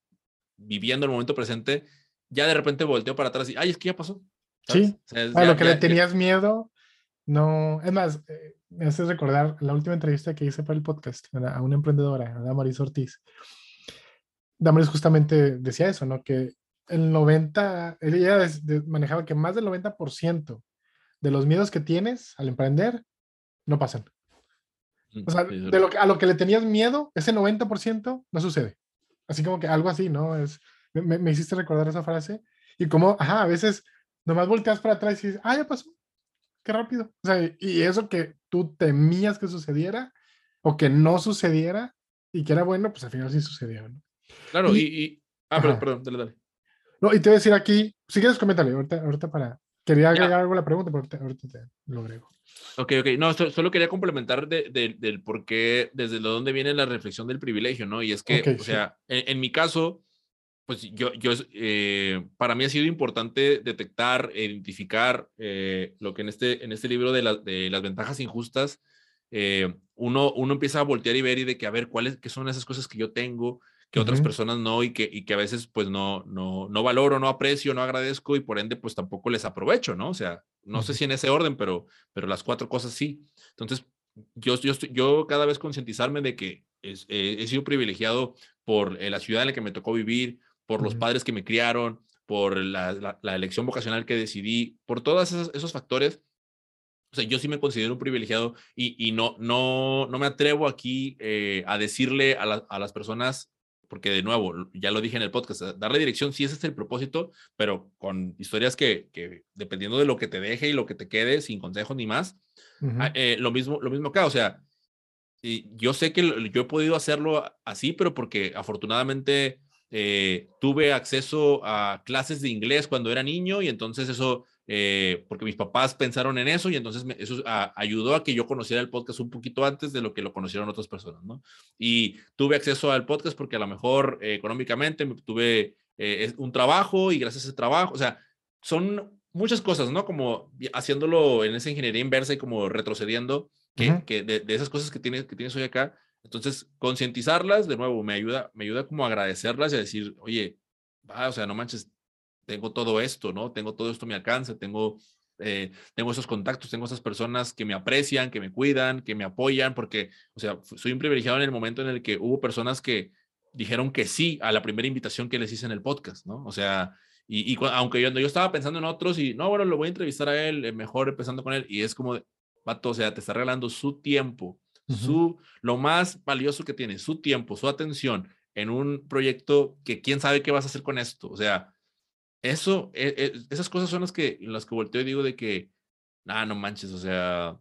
viviendo el momento presente, ya de repente volteo para atrás y, ay, es que ya pasó. ¿Sabes? Sí, o sea, a ya, lo que ya, le tenías ya... miedo, no, es más, eh, me hace recordar la última entrevista que hice para el podcast a una emprendedora, a Damaris Ortiz. Damaris justamente decía eso, ¿no? Que el 90, ella manejaba que más del 90% de los miedos que tienes al emprender no pasan. O sea, de lo que, a lo que le tenías miedo, ese 90% no sucede. Así como que algo así, ¿no? Es, me, me, hiciste recordar esa frase. Y como, ajá, a veces nomás volteas para atrás y dices, ah, ya pasó. Qué rápido. O sea, y eso que tú temías que sucediera o que no sucediera y que era bueno, pues al final sí sucedió, ¿no? Claro, y... y, y... Ah, perdón, perdón, dale, dale. No, y te voy a decir aquí, si quieres comentarle, ahorita, ahorita para... Quería agregar ya. algo a la pregunta, pero ahorita, ahorita te lo agrego. Ok, ok. No, solo quería complementar de, de, del por qué, desde dónde viene la reflexión del privilegio, ¿no? Y es que, okay, o sea, sí. en, en, mi caso, pues yo, yo eh, para mí ha sido importante detectar, e identificar eh, lo que en este, en este libro de, la, de las ventajas injustas, eh, uno, uno empieza a voltear y ver y de que a ver cuáles son esas cosas que yo tengo, que uh -huh. otras personas no y que, y que a veces pues no, no, no valoro, no aprecio, no agradezco y por ende pues tampoco les aprovecho, ¿no? O sea, no uh -huh. sé si en ese orden, pero, pero las cuatro cosas sí. Entonces, yo, yo, yo cada vez concientizarme de que es, eh, he sido privilegiado por eh, la ciudad en la que me tocó vivir, por los padres que me criaron, por la, la, la elección vocacional que decidí, por todos esos, esos, factores. O sea, yo sí me considero un privilegiado y, y no, no, no me atrevo aquí eh, a decirle a, la, a, las personas, porque de nuevo, ya lo dije en el podcast, darle dirección, sí ese es el propósito, pero con historias que, que dependiendo de lo que te deje y lo que te quede, sin consejos ni más, uh -huh. eh, lo, mismo, lo mismo acá, o sea, yo sé que yo he podido hacerlo así, pero porque afortunadamente eh, tuve acceso a clases de inglés cuando era niño y entonces eso, eh, porque mis papás pensaron en eso y entonces me, eso a, ayudó a que yo conociera el podcast un poquito antes de lo que lo conocieron otras personas, ¿no? Y tuve acceso al podcast porque a lo mejor eh, económicamente tuve eh, un trabajo y gracias a ese trabajo, o sea, son muchas cosas, ¿no? Como haciéndolo en esa ingeniería inversa y como retrocediendo, que, uh -huh. que de, de, esas cosas que tienes, que tienes hoy acá, entonces, concientizarlas, de nuevo, me ayuda, me ayuda como a agradecerlas y a decir, oye, ah, o sea, no manches, tengo todo esto, ¿no? Tengo todo esto a mi alcance, tengo, eh, tengo esos contactos, tengo esas personas que me aprecian, que me cuidan, que me apoyan, porque, o sea, soy un privilegiado en el momento en el que hubo personas que dijeron que sí a la primera invitación que les hice en el podcast, ¿no? O sea, Y, aunque yo, yo estaba pensando en otros y no, bueno, lo voy a entrevistar a él, eh, mejor empezando con él. Y es como, vato, o sea, te está regalando su tiempo, su, lo más valioso que tiene, su tiempo, su atención en un proyecto que quién sabe qué vas a hacer con esto. O sea, eso, e, e, esas cosas son las que, las que volteo y digo de que, ah, no manches, o sea,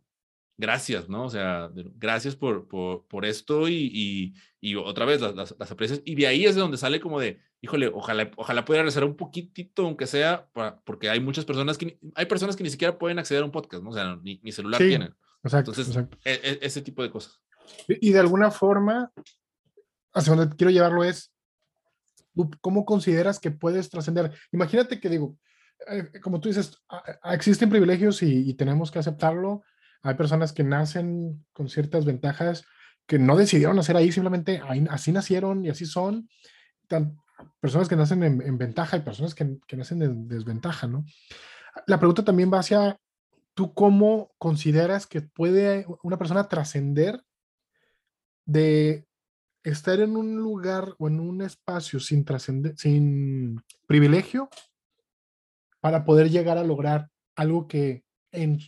gracias, ¿no? O sea, gracias por, por, por esto y, y, otra vez las, las, aprecias. Y de ahí es de donde sale como de, híjole, ojalá, ojalá pudiera rezar un poquitito, aunque sea, porque hay muchas personas que, hay personas que ni siquiera pueden acceder a un podcast, ¿no? O sea, ni, ni celular tienen. Exacto, Entonces, e, e, ese tipo de cosas. Y, de alguna forma, hacia donde quiero llevarlo es, ¿cómo consideras que puedes trascender? Imagínate que digo, eh, como tú dices, existen privilegios y, y tenemos que aceptarlo hay personas que nacen con ciertas ventajas que no decidieron nacer ahí, simplemente así nacieron y así son. personas que nacen en, ventaja y personas que, nacen en desventaja, ¿no? La pregunta también va hacia, ¿tú cómo consideras que puede una persona trascender de estar en un lugar o en un espacio sin sin privilegio para poder llegar a lograr algo que en,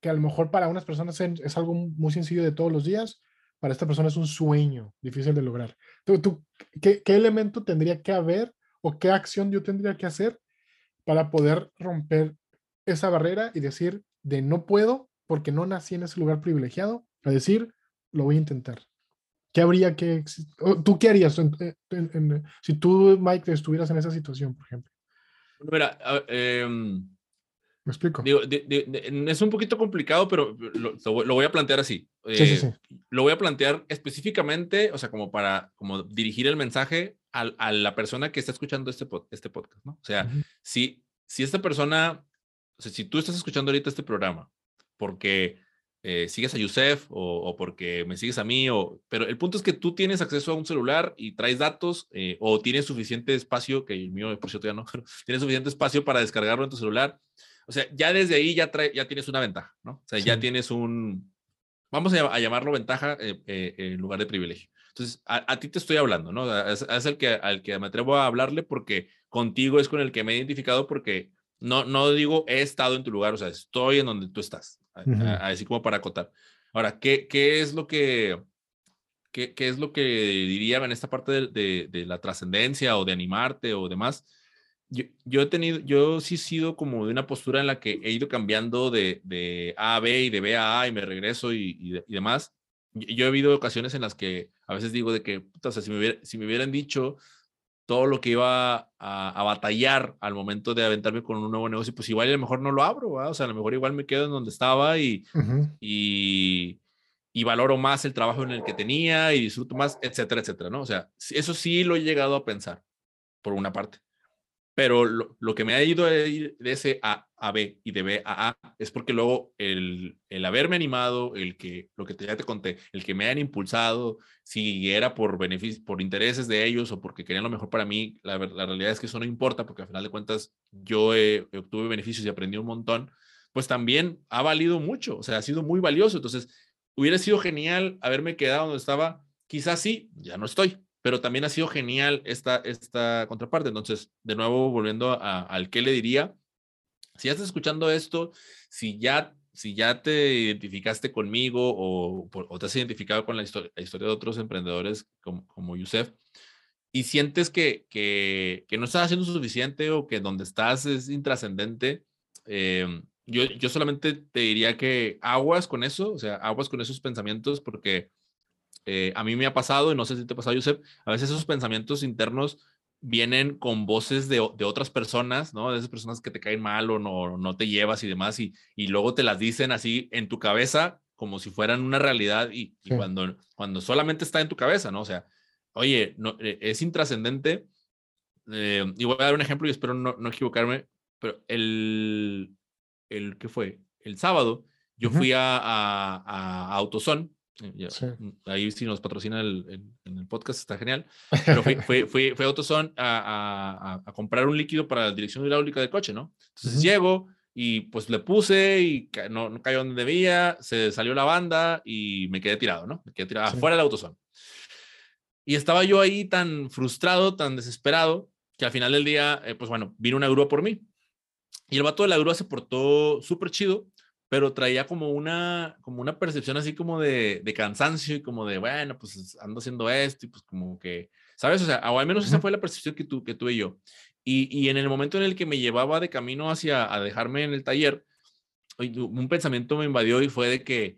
que a lo mejor para unas personas es algo muy sencillo de todos los días, para esta persona es un sueño difícil de lograr. ¿Tú, tú qué, qué, elemento tendría que haber o qué acción yo tendría que hacer para poder romper esa barrera y decir de no puedo porque no nací en ese lugar privilegiado, a decir lo voy a intentar? ¿Qué habría que... ¿Tú qué harías si tú, Mike, estuvieras en esa situación, por ejemplo? Mira, eh, ¿Me explico? es un poquito complicado, pero lo, lo voy a plantear así. sí, sí, sí. Eh, lo voy a plantear específicamente, o sea, como para como dirigir el mensaje a, a la persona que está escuchando este, este podcast, ¿no? O sea, si, si esta persona, o sea, si tú estás escuchando ahorita este programa porque eh, sigues a Yusef o, o, porque me sigues a mí, o, pero el punto es que tú tienes acceso a un celular y traes datos eh, o tienes suficiente espacio, que el mío, por cierto, ya no, pero tienes suficiente espacio para descargarlo en tu celular o sea, ya desde ahí ya, trae, ya tienes una ventaja, ¿no? O sea, ya tienes un, vamos a, llamarlo ventaja eh, eh, en lugar de privilegio. Entonces, a, ti te estoy hablando, ¿no? Es, el que, al que me atrevo a hablarle porque contigo es con el que me he identificado porque no, no digo he estado en tu lugar, o sea, estoy en donde tú estás, así como para acotar. Ahora, ¿qué, qué es lo que... ¿Qué, ¿Qué, es lo que diría en esta parte de, de, de la trascendencia o de animarte o demás? yo, he tenido, yo sí he sido como de una postura en la que he ido cambiando de, de A a B y de B a A y me regreso y, y, demás. Yo, he habido ocasiones en las que a veces digo de que, o sea, si me, si me hubieran dicho todo lo que iba a, a, batallar al momento de aventarme con un nuevo negocio, pues igual a lo mejor no lo abro, o sea, a lo mejor igual me quedo en donde estaba y, y, y, valoro más el trabajo en el que tenía y disfruto más, etcétera, etcétera, ¿no? O sea, eso sí lo he llegado a pensar, por una parte. Pero lo, que me ha ido de ese A a B y de B a A es porque luego el, el haberme animado, el que, lo que ya te conté, el que me han impulsado, si era por beneficios, por intereses de ellos o porque querían lo mejor para mí, la, la realidad es que eso no importa porque al final de cuentas yo obtuve beneficios y aprendí un montón, pues también ha valido mucho, o sea, ha sido muy valioso. Entonces, hubiera sido genial haberme quedado donde estaba, quizás sí, ya no estoy, pero también ha sido genial esta, esta contraparte. Entonces, de nuevo, volviendo al qué le diría, si ya estás escuchando esto, si ya, si ya te identificaste conmigo o, o te has identificado con la historia, la historia de otros emprendedores como, como Yusef, y sientes que, que, que, no estás haciendo suficiente o que donde estás es intrascendente, em, yo, yo solamente te diría que aguas con eso, o sea, aguas con esos pensamientos porque eh, a mí me ha pasado, y no sé si te ha pasado, Josep, a veces esos pensamientos internos vienen con voces de, de, otras personas, ¿no? De esas personas que te caen mal o no, no te llevas y demás, y, y luego te las dicen así en tu cabeza como si fueran una realidad y, cuando, cuando solamente está en tu cabeza, ¿no? O sea, oye, no, eh, es intrascendente. Eh, y voy a dar un ejemplo y espero no, no equivocarme, pero el, el, ¿qué fue? El sábado yo fui a, a, a AutoZone eh, mm, ahí sí nos patrocina el, el, podcast, está genial. Pero fue, fue, fue, fue a, a, a, comprar un líquido para la dirección hidráulica del coche, ¿no? Entonces llego y pues le puse y no, no, cayó donde debía, se salió la banda y me quedé tirado, ¿no? Me quedé tirado afuera del autosón. Y estaba yo ahí tan frustrado, tan desesperado, que al final del día, eh, pues bueno, vino una grúa por mí. Y el vato de la grúa se portó súper chido, pero traía como una, como una percepción así como de, de, cansancio y como de, bueno, pues ando haciendo esto y pues como que, ¿sabes? O sea, o al menos esa fue la percepción que, tu, que tuve yo. Y, y, en el momento en el que me llevaba de camino hacia a dejarme en el taller, un pensamiento me invadió y fue de que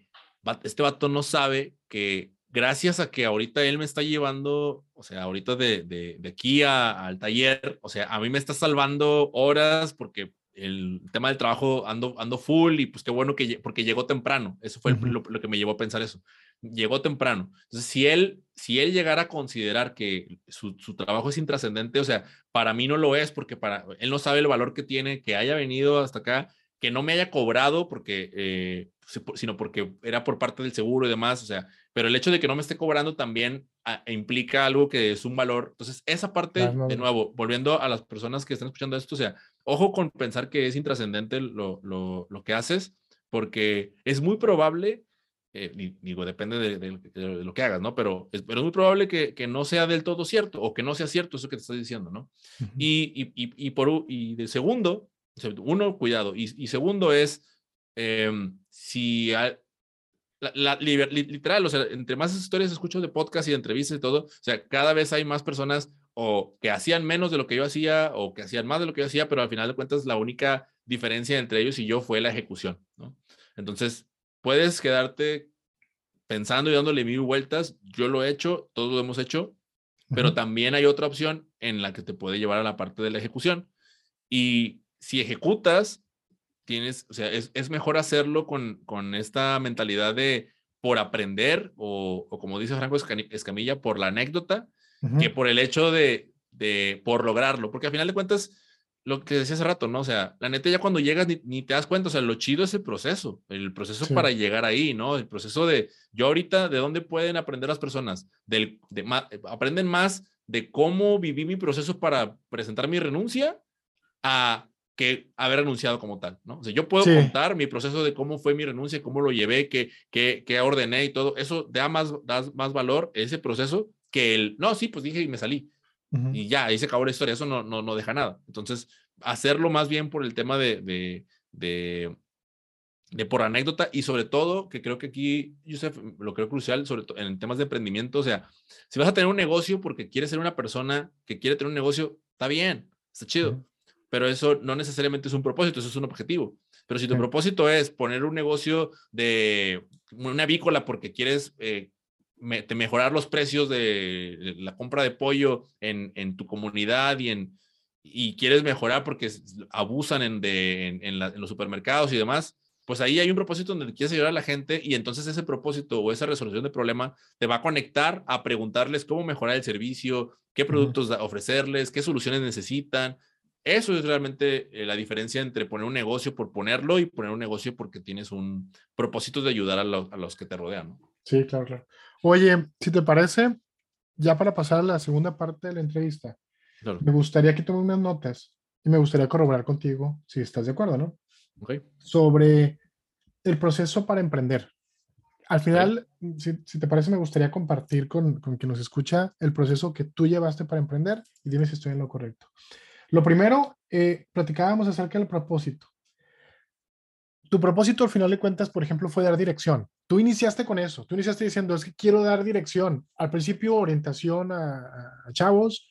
este vato no sabe que gracias a que ahorita él me está llevando, o sea, ahorita de, de, de aquí al taller, o sea, a mí me está salvando horas porque el tema del trabajo ando, ando full y pues qué bueno que porque llegó temprano. Eso fue lo, que me llevó a pensar eso. Llegó temprano. Entonces, si él, si él llegara a considerar que su, su trabajo es intrascendente, o sea, para mí no lo es porque para él no sabe el valor que tiene, que haya venido hasta acá, que no me haya cobrado porque, eh, sino porque era por parte del seguro y demás, o sea, pero el hecho de que no me esté cobrando también ah, implica algo que es un valor. Entonces, esa parte, de nuevo, volviendo a las personas que están escuchando esto, o sea, ojo con pensar que es intrascendente lo, lo, lo, que haces, porque es muy probable, eh, digo, depende de, lo que hagas, ¿no? Pero es, pero es muy probable que, que, no sea del todo cierto o que no sea cierto eso que te estoy diciendo, ¿no? y, y, y, por, y de segundo, uno, cuidado. Y, y segundo es, em, si la, literal, o sea, entre más historias escucho de podcast y de entrevistas y todo, o sea, cada vez hay más personas o que hacían menos de lo que yo hacía o que hacían más de lo que yo hacía, pero al final de cuentas la única diferencia entre ellos y yo fue la ejecución, ¿no? Entonces, puedes quedarte pensando y dándole mil vueltas, yo lo he hecho, todos lo hemos hecho, pero también hay otra opción en la que te puede llevar a la parte de la ejecución. Y si ejecutas, tienes, o sea, es, es mejor hacerlo con, con esta mentalidad de por aprender o, o como dice Franco Escamilla, por la anécdota, que por el hecho de, de, por lograrlo, porque al final de cuentas, lo que decía hace rato, ¿no? O sea, la neta ya cuando llegas ni, te das cuenta, o sea, lo chido es el proceso, el proceso para llegar ahí, ¿no? El proceso de, yo ahorita, ¿de dónde pueden aprender las personas? Del, de, aprenden más de cómo viví mi proceso para presentar mi renuncia a que haber renunciado como tal, ¿no? O sea, yo puedo contar mi proceso de cómo fue mi renuncia, cómo lo llevé, qué, qué, qué ordené y todo, eso da más, da más valor ese proceso que el, no, sí, pues dije y me salí. Y ya, ahí se acabó la historia, eso no, no, no deja nada. Entonces, hacerlo más bien por el tema de, de, de, de por anécdota y sobre todo, que creo que aquí, Yusef, lo creo crucial, sobre todo en temas de emprendimiento, o sea, si vas a tener un negocio porque quieres ser una persona que quiere tener un negocio, está bien, está chido, pero eso no necesariamente es un propósito, eso es un objetivo. Pero si tu propósito es poner un negocio de una avícola porque quieres eh, mejorar los precios de la compra de pollo en, en tu comunidad y, en, y quieres mejorar porque abusan en, de, en, en, los supermercados y demás, pues ahí hay un propósito donde quieres ayudar a la gente y entonces ese propósito o esa resolución de problema te va a conectar a preguntarles cómo mejorar el servicio, qué productos ofrecerles, qué soluciones necesitan, eso es realmente eh, la diferencia entre poner un negocio por ponerlo y poner un negocio porque tienes un propósito de ayudar a, los que te rodean. ¿no? Sí, claro, claro. Oye, si te parece, ya para pasar a la segunda parte de la entrevista, me gustaría que tomes unas notas y me gustaría corroborar contigo, si estás de acuerdo, ¿no? Okay. Sobre el proceso para emprender. Al final, si, si, te parece, me gustaría compartir con, con quien nos escucha el proceso que tú llevaste para emprender y dime si estoy en lo correcto. Lo primero, eh, platicábamos acerca del propósito. Tu propósito al final de cuentas, por ejemplo, fue dar dirección. Tú iniciaste con eso, tú iniciaste diciendo, es que quiero dar dirección. Al principio, orientación a, chavos,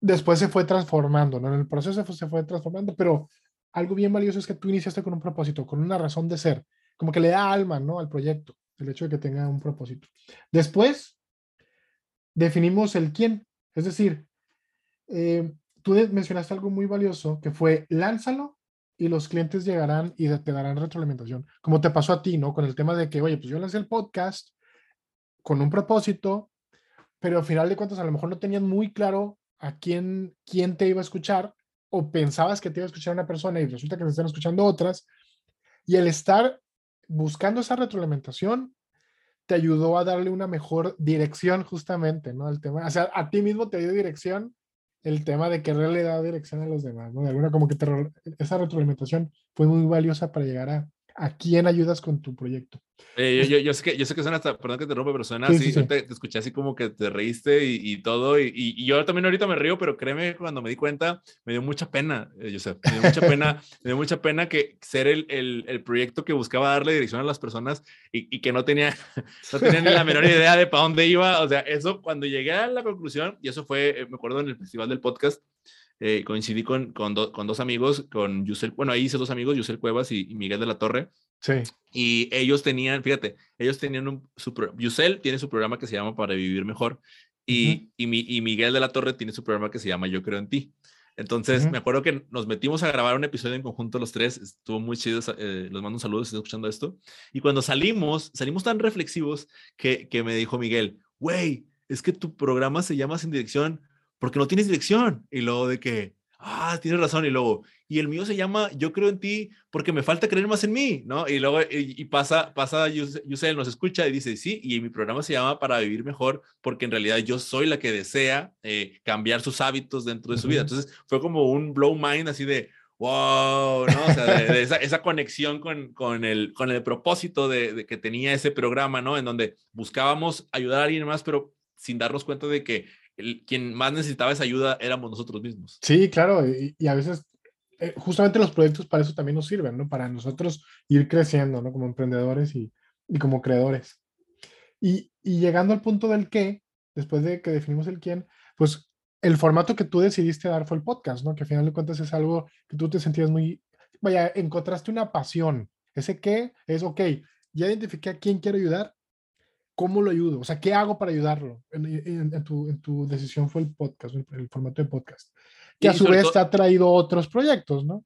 después se fue transformando, ¿no? En el proceso se fue transformando, pero algo bien valioso es que tú iniciaste con un propósito, con una razón de ser, como que le da alma, ¿no? Al proyecto, el hecho de que tenga un propósito. Después, definimos el quién, es decir, eh, tú mencionaste algo muy valioso que fue lánzalo y los clientes llegarán y te darán retroalimentación, como te pasó a ti, ¿no? Con el tema de que, oye, pues yo lancé el podcast con un propósito, pero al final de cuentas a lo mejor no tenían muy claro a quién, quién te iba a escuchar o pensabas que te iba a escuchar una persona y resulta que te están escuchando otras. Y el estar buscando esa retroalimentación te ayudó a darle una mejor dirección justamente, ¿no? Al tema, o sea, a ti mismo te dio dirección el tema de que le da dirección a los demás, ¿no? De alguna como que esa retroalimentación fue muy valiosa para llegar a, ¿A quién ayudas con tu proyecto? Eh, yo, yo, sé que, yo sé que suena hasta, perdón que te rompe, pero suena así, Te, escuché así como que te reíste y, y todo, y, y, yo también ahorita me río, pero créeme, cuando me di cuenta, me dio mucha pena, eh, sé me dio mucha pena, me dio mucha pena que ser el, el, el, proyecto que buscaba darle dirección a las personas y, que no tenía, no tenía ni la menor idea de para dónde iba, o sea, eso cuando llegué a la conclusión, y eso fue, eh, me acuerdo en el festival del podcast, eh, coincidí con, con, con, dos amigos, con Yusel, bueno, ahí hice dos amigos, Yusel Cuevas y, Miguel de la Torre. Sí. Y ellos tenían, fíjate, ellos tenían un, su, Yusel tiene su programa que se llama Para Vivir Mejor y, y, y, Miguel de la Torre tiene su programa que se llama Yo Creo en Ti. Entonces, me acuerdo que nos metimos a grabar un episodio en conjunto los tres, estuvo muy chido, eh, les mando un saludo si están escuchando esto. Y cuando salimos, salimos tan reflexivos que, que me dijo Miguel, güey, es que tu programa se llama Sin Dirección porque no tienes dirección. Y luego de que, ah, tienes razón. Y luego, y el mío se llama Yo creo en ti porque me falta creer más en mí, ¿no? Y luego, y, pasa, pasa, Yusel nos escucha y dice, sí, y mi programa se llama Para Vivir Mejor porque en realidad yo soy la que desea eh, cambiar sus hábitos dentro de su vida. Entonces fue como un blow mind así de, wow, ¿no? O sea, de, esa, esa, conexión con, con, el, con el propósito de, de, que tenía ese programa, ¿no? En donde buscábamos ayudar a alguien más, pero sin darnos cuenta de que quien más necesitaba esa ayuda éramos nosotros mismos. Sí, claro, y, a veces eh, justamente los proyectos para eso también nos sirven, ¿no? Para nosotros ir creciendo, ¿no? Como emprendedores y, y como creadores. Y, y, llegando al punto del qué, después de que definimos el quién, pues el formato que tú decidiste dar fue el podcast, ¿no? Que al final de cuentas es algo que tú te sentías muy, vaya, encontraste una pasión. Ese qué es, ok, ya identifiqué a quién quiero ayudar, ¿cómo lo ayudo? O sea, ¿qué hago para ayudarlo? En, tu, en tu, decisión fue el podcast, el, formato de podcast, que a su vez te ha traído otros proyectos, ¿no?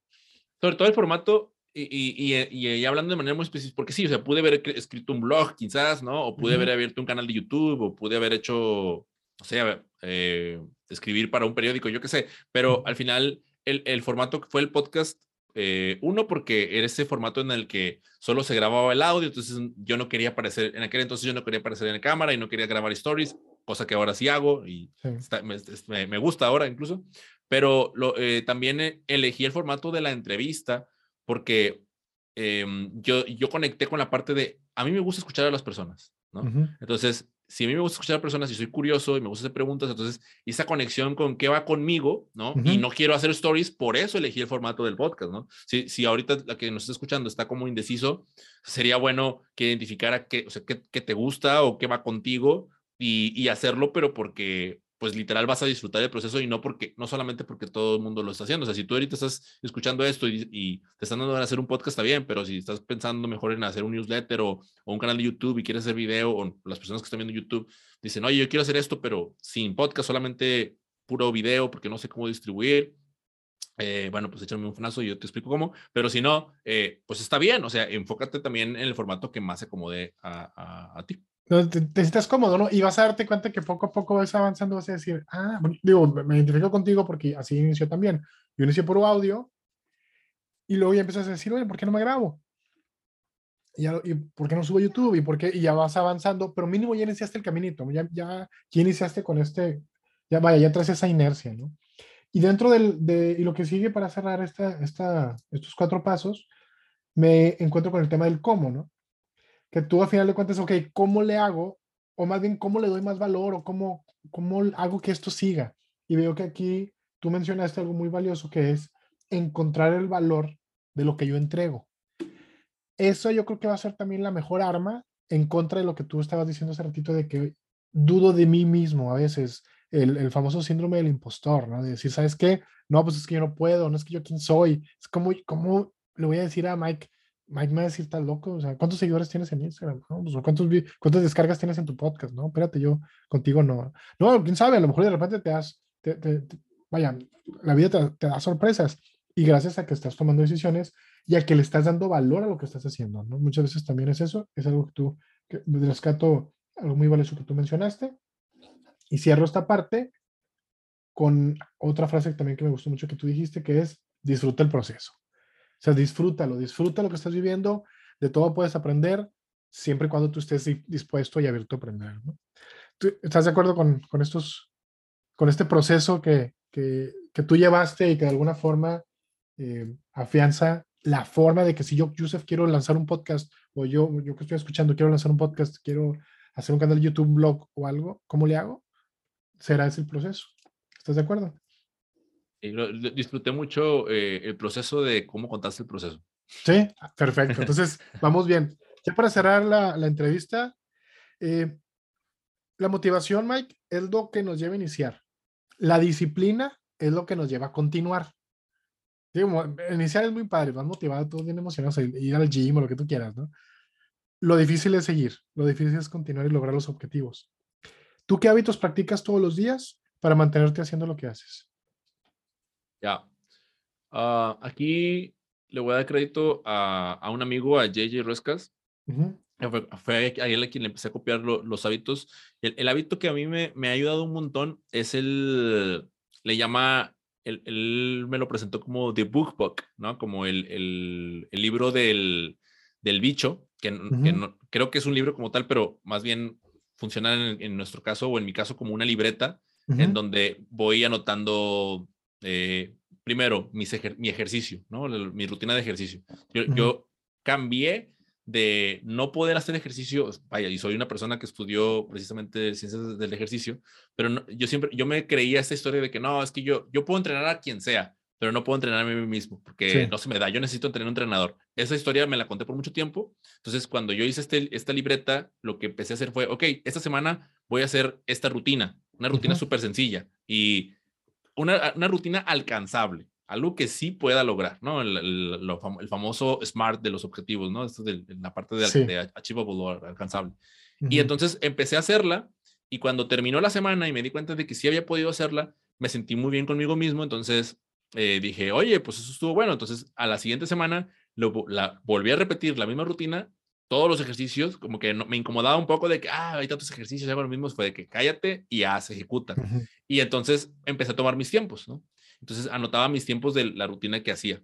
Sobre todo el formato, y, y, y, hablando de manera muy específica, porque sí, o sea, pude haber escrito un blog quizás, ¿no? O pude haber abierto un canal de YouTube, o pude haber hecho, o sea, eh, escribir para un periódico, yo qué sé, pero al final el, el formato que fue el podcast eh, uno, porque era ese formato en el que solo se grababa el audio, entonces yo no quería aparecer, en aquel entonces yo no quería aparecer en la cámara y no quería grabar stories, cosa que ahora sí hago y me, me, gusta ahora incluso, pero lo, eh, también e, elegí el formato de la entrevista porque em, yo, yo conecté con la parte de, a mí me gusta escuchar a las personas, ¿no? Entonces, si a mí me gusta escuchar a personas y soy curioso y me gusta hacer preguntas, entonces esa conexión con qué va conmigo, ¿no? Y no quiero hacer stories, por eso elegí el formato del podcast, ¿no? Si, si ahorita la que nos está escuchando está como indeciso, sería bueno que identificara qué, o sea, qué, qué te gusta o qué va contigo y, y hacerlo, pero porque pues literal vas a disfrutar del proceso y no porque, no solamente porque todo el mundo lo está haciendo. O sea, si tú ahorita estás escuchando esto y, te están dando a hacer un podcast, está bien, pero si estás pensando mejor en hacer un newsletter o, un canal de YouTube y quieres hacer video, o las personas que están viendo YouTube dicen, oye, yo quiero hacer esto, pero sin podcast, solamente puro video porque no sé cómo distribuir. Eh, bueno, pues échame un frenazo y yo te explico cómo, pero si no, eh, pues está bien, o sea, enfócate también en el formato que más se acomode a ti te, te, sientes cómodo, ¿no? Y vas a darte cuenta que poco a poco vas avanzando, vas a decir, ah, digo, me identifico contigo porque así inició también. Yo inicié por audio y luego ya empiezas a decir, oye, ¿por qué no me grabo? Y, ya, y por qué no subo YouTube? ¿Y, por qué? y ya vas avanzando, pero mínimo ya iniciaste el caminito, ya, ya, ya iniciaste con este, ya vaya, ya traes esa inercia, ¿no? Y dentro del, de, y lo que sigue para cerrar esta, esta, estos cuatro pasos, me encuentro con el tema del cómo, ¿no? Que tú a final de cuentas, ok, ¿cómo le hago? O más bien, ¿cómo le doy más valor? ¿O cómo, cómo hago que esto siga? Y veo que aquí tú mencionaste algo muy valioso que es encontrar el valor de lo que yo entrego. Eso yo creo que va a ser también la mejor arma en contra de lo que tú estabas diciendo hace ratito de que dudo de mí mismo a veces, el, el famoso síndrome del impostor, ¿no? De decir, ¿sabes qué? No, pues es que yo no puedo, no es que yo quién soy. Es como, ¿cómo le voy a decir a Mike, Mike me va a decir, estás loco, o sea, ¿cuántos seguidores tienes en Instagram? Pues, ¿cuántos, ¿Cuántas descargas tienes en tu podcast? No, espérate, yo contigo no. No, quién sabe, a lo mejor de repente te das, te, vaya, la vida te, da sorpresas y gracias a que estás tomando decisiones y a que le estás dando valor a lo que estás haciendo, ¿no? Muchas veces también es eso, es algo que tú, que rescato algo muy valioso que tú mencionaste. Y cierro esta parte con otra frase también que me gustó mucho que tú dijiste, que es disfruta el proceso. O sea, disfrútalo, disfruta lo que estás viviendo, de todo puedes aprender, siempre y cuando tú estés dispuesto y abierto a aprender. ¿Estás de acuerdo con, con, estos, con este proceso que, que, que, tú llevaste y que de alguna forma eh, afianza la forma de que si yo, Yusef, quiero lanzar un podcast, o yo, yo que estoy escuchando, quiero lanzar un podcast, quiero hacer un canal de YouTube, blog o algo, ¿cómo le hago? Será ese el proceso. ¿Estás de acuerdo? Disfruté mucho eh, el proceso de cómo contaste el proceso. Sí, perfecto. Entonces, vamos bien. Ya para cerrar la, la entrevista, eh, la motivación, Mike, es lo que nos lleva a iniciar. La disciplina es lo que nos lleva a continuar. iniciar es muy padre, vas motivado, todos bien emocionados, ir al gym o lo que tú quieras, ¿no? Lo difícil es seguir, lo difícil es continuar y lograr los objetivos. ¿Tú qué hábitos practicas todos los días para mantenerte haciendo lo que haces? Ya. Ah, aquí le voy a dar crédito a, un amigo, a JJ Ruescas. Fue, a él a quien le empecé a copiar los hábitos. El, hábito que a mí me, me, ha ayudado un montón es el, le llama, él, me lo presentó como The Book Book, ¿no? Como el, el, el libro del, del bicho, que, no, creo que es un libro como tal, pero más bien funciona en, nuestro caso o en mi caso como una libreta en donde voy anotando eh, primero mi ejercicio, ¿no? mi rutina de ejercicio. Yo, yo cambié de no poder hacer ejercicio, vaya, y soy una persona que estudió precisamente ciencias del ejercicio, pero yo siempre, yo me creía esta historia de que no, es que yo, yo puedo entrenar a quien sea, pero no puedo entrenar a mí mismo porque no se me da, yo necesito tener un entrenador. Esa historia me la conté por mucho tiempo, entonces cuando yo hice este, esta libreta, lo que empecé a hacer fue, ok, esta semana voy a hacer esta rutina, una rutina súper sencilla y una, una rutina alcanzable algo que sí pueda lograr, ¿no? El, el, famoso SMART de los objetivos, ¿no? Esto de, la parte de, achievable o alcanzable. Y entonces empecé a hacerla y cuando terminó la semana y me di cuenta de que sí había podido hacerla, me sentí muy bien conmigo mismo, entonces eh, dije, oye, pues eso estuvo bueno. Entonces a la siguiente semana lo, la, volví a repetir la misma rutina, todos los ejercicios, como que no, me incomodaba un poco de que, ah, hay tantos ejercicios, hago lo mismo, fue de que cállate y haz, ejecuta. Y entonces empecé a tomar mis tiempos, ¿no? Entonces anotaba mis tiempos de la rutina que hacía.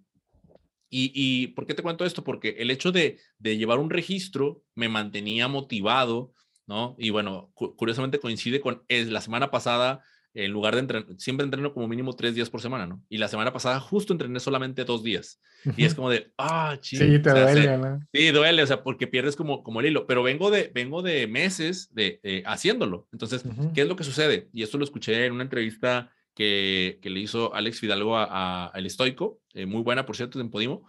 ¿Y, y por qué te cuento esto? Porque el hecho de, de llevar un registro me mantenía motivado, ¿no? Y bueno, curiosamente coincide con es, la semana pasada, en lugar de entrenar, siempre entreno como mínimo tres días por semana, ¿no? Y la semana pasada justo entrené solamente dos días. Y es como de, ah, chido. Sí, te duele, ¿no? Sí, duele, o sea, porque pierdes como, como el hilo. Pero vengo de, vengo de meses de eh, haciéndolo. Entonces, ¿qué es lo que sucede? Y esto lo escuché en una entrevista que, le hizo Alex Fidalgo a, El Estoico, eh, muy buena, por cierto, en Podimo,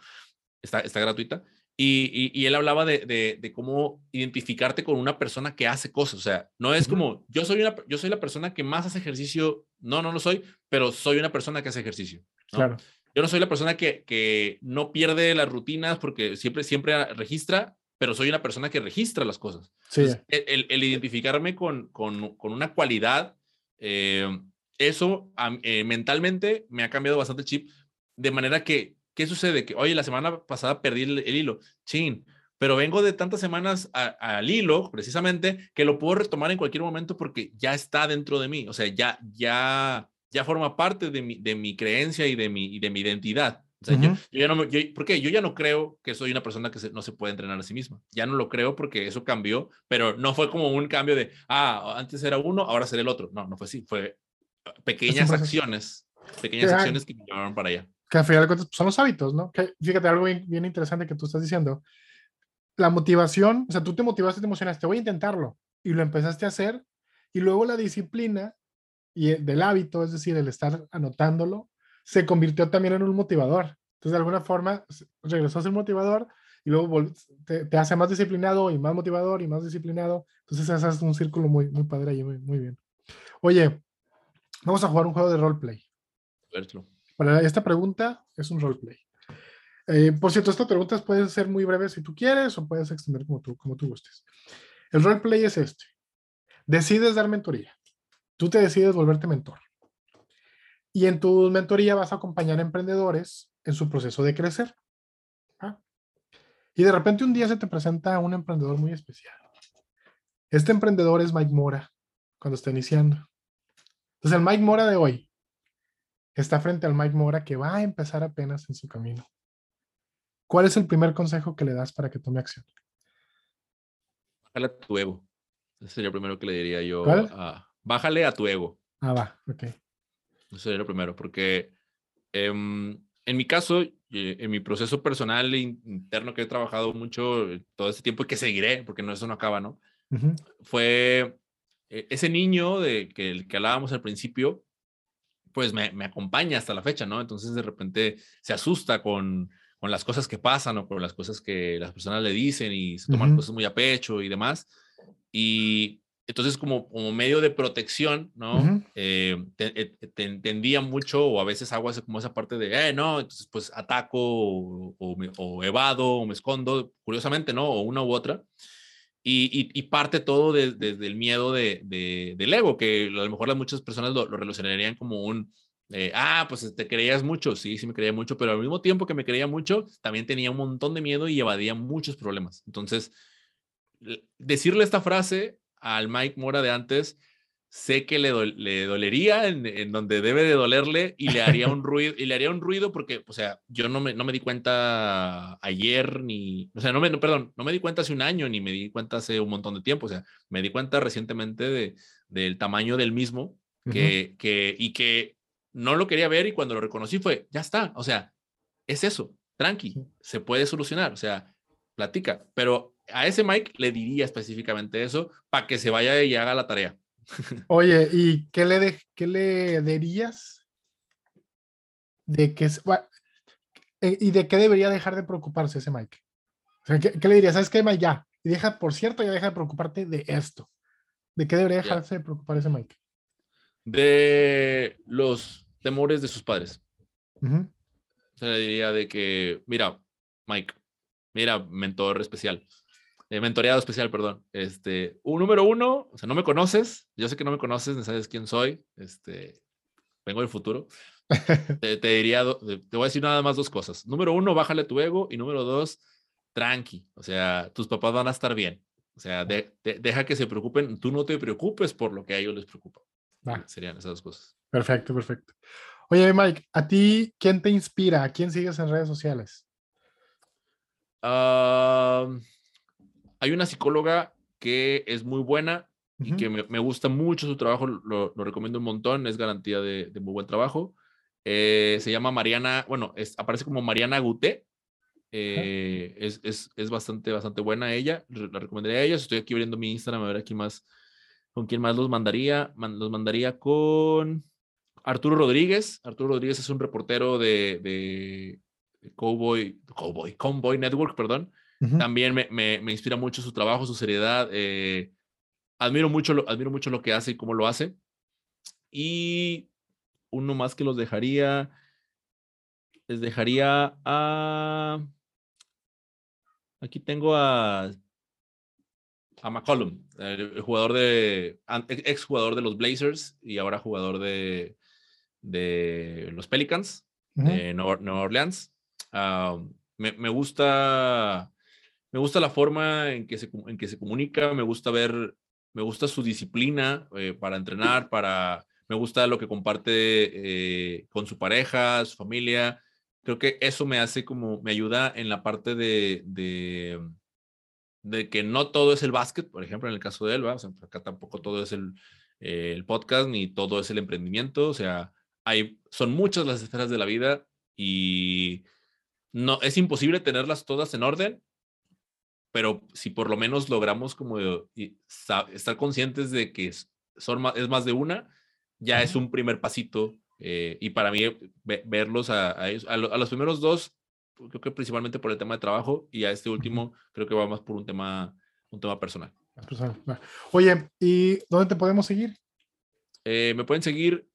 está, está gratuita. Y, y, él hablaba de, de, cómo identificarte con una persona que hace cosas. O sea, no es como yo soy, una, yo soy la persona que más hace ejercicio. No, no lo soy, pero soy una persona que hace ejercicio. Claro. Yo no soy la persona que, que no pierde las rutinas porque siempre, siempre registra, pero soy una persona que registra las cosas. Sí. el, el, identificarme con, con, con, una cualidad eh, eso eh, mentalmente me ha cambiado bastante el chip, de manera que, ¿qué sucede? Que, oye, la semana pasada perdí el, hilo, chin, pero vengo de tantas semanas al hilo, precisamente, que lo puedo retomar en cualquier momento porque ya está dentro de mí, o sea, ya, ya, ya forma parte de mi, de mi creencia y de mi, de mi identidad. O sea, yo, ya no, yo, ¿por qué? Yo ya no creo que soy una persona que no se puede entrenar a sí misma. Ya no lo creo porque eso cambió, pero no fue como un cambio de, ah, antes era uno, ahora será el otro. No, no fue así. Fue, pequeñas acciones, pequeñas acciones que me llevaron para allá. Que al final de cuentas pues, son los hábitos, ¿no? Que, fíjate, algo bien, interesante que tú estás diciendo. La motivación, o sea, tú te motivaste, te emocionaste, voy a intentarlo, y lo empezaste a hacer, y luego la disciplina y del hábito, es decir, el estar anotándolo, se convirtió también en un motivador. Entonces, de alguna forma, regresó a ser motivador y luego te, te, hace más disciplinado y más motivador y más disciplinado. Entonces, ese es un círculo muy, muy padre ahí, muy, muy bien. Oye, Vamos a jugar un juego de roleplay. Para esta pregunta es un roleplay. Eh, por cierto, estas preguntas pueden ser muy breves si tú quieres o puedes extender como tú, como tú gustes. El roleplay es este. Decides dar mentoría. Tú te decides volverte mentor. Y en tu mentoría vas a acompañar a emprendedores en su proceso de crecer. Y de repente un día se te presenta un emprendedor muy especial. Este emprendedor es Mike Mora cuando está iniciando. Entonces, el Mike Mora de hoy está frente al Mike Mora que va a empezar apenas en su camino. ¿Cuál es el primer consejo que le das para que tome acción? Bájale a tu ego. Ese sería el primero que le diría yo. bájale a tu ego. Ah, va, ok. Eso sería lo primero, porque em, en mi caso, en mi proceso personal e interno que he trabajado mucho eh, todo este tiempo y que seguiré, porque no, eso no acaba, ¿no? Fue eh, ese niño de que, el que hablábamos al principio, pues me, me, acompaña hasta la fecha, ¿no? Entonces de repente se asusta con, con las cosas que pasan o con las cosas que las personas le dicen y se toman cosas muy a pecho y demás. Y entonces como, como medio de protección, ¿no? Eh, eh, tendía mucho o a veces hago como esa parte de, eh, no, entonces pues ataco o, o, evado o me escondo, curiosamente, ¿no? O una u otra. Y, parte todo desde el miedo de, de, del ego, que a lo mejor las muchas personas lo, lo relacionarían como un, ah, pues te creías mucho, sí, sí me creía mucho, pero al mismo tiempo que me creía mucho, también tenía un montón de miedo y evadía muchos problemas. Entonces, decirle esta frase al Mike Mora de antes, sé que le, le dolería en, donde debe de dolerle y le haría un ruido, y le haría un ruido porque, o sea, yo no me, no me di cuenta ayer ni, o sea, no me, perdón, no me di cuenta hace un año ni me di cuenta hace un montón de tiempo, o sea, me di cuenta recientemente de, del tamaño del mismo que, que, y que no lo quería ver y cuando lo reconocí fue, ya está, o sea, es eso, tranqui, se puede solucionar, o sea, platica, pero a ese Mike le diría específicamente eso para que se vaya y haga la tarea. Oye, ¿y qué le, de, qué le dirías de que eh, y de qué debería dejar de preocuparse ese Mike? O sea, ¿qué, le dirías? ¿Sabes qué, Mike? Ya. Y deja, por cierto, ya deja de preocuparte de esto. ¿De qué debería dejarse de preocupar ese Mike? De los temores de sus padres. Se le diría de que, mira, Mike, mira, mentor especial eh, mentoreado especial, perdón. Este, un número uno, o sea, no me conoces, yo sé que no me conoces, no sabes quién soy, este, vengo del futuro. te, diría, te voy a decir nada más dos cosas. Número uno, bájale tu ego y número dos, tranqui, o sea, tus papás van a estar bien. O sea, deja que se preocupen, tú no te preocupes por lo que a ellos les preocupa. Serían esas dos cosas. Perfecto, perfecto. Oye, Mike, ¿a ti quién te inspira? ¿A quién sigues en redes sociales? Ah hay una psicóloga que es muy buena y que me, gusta mucho su trabajo, lo, recomiendo un montón, es garantía de, muy buen trabajo. Eh, se llama Mariana, bueno, es, aparece como Mariana Guté. Eh, es, es, es, bastante, bastante buena ella, la recomendaría a ella. Estoy aquí abriendo mi Instagram a ver aquí más, con quién más los mandaría. los mandaría con Arturo Rodríguez. Arturo Rodríguez es un reportero de, de, Cowboy, Cowboy, Convoy Network, perdón. También me, me, me, inspira mucho su trabajo, su seriedad. Eh, admiro, mucho lo, admiro mucho lo que hace y cómo lo hace. Y uno más que los dejaría, les dejaría a... Aquí tengo a, a McCollum, el, jugador de, ex jugador de los Blazers y ahora jugador de, de los Pelicans de Nueva, Orleans. Ah, me, me, gusta me gusta la forma en que se, en que se comunica, me gusta ver, me gusta su disciplina eh, para entrenar, para, me gusta lo que comparte eh, con su pareja, su familia. Creo que eso me hace como, me ayuda en la parte de, de, que no todo es el básquet, por ejemplo, en el caso de él, o sea, acá tampoco todo es el, el podcast ni todo es el emprendimiento, o sea, hay, son muchas las esferas de la vida y no, es imposible tenerlas todas en orden, pero si por lo menos logramos como estar conscientes de que son más, es más de una, ya es un primer pasito. Eh, y para mí, verlos a, a, a, los primeros dos, creo que principalmente por el tema de trabajo, y a este último, creo que va más por un tema, un tema personal. Oye, ¿y dónde te podemos seguir? Eh, me pueden seguir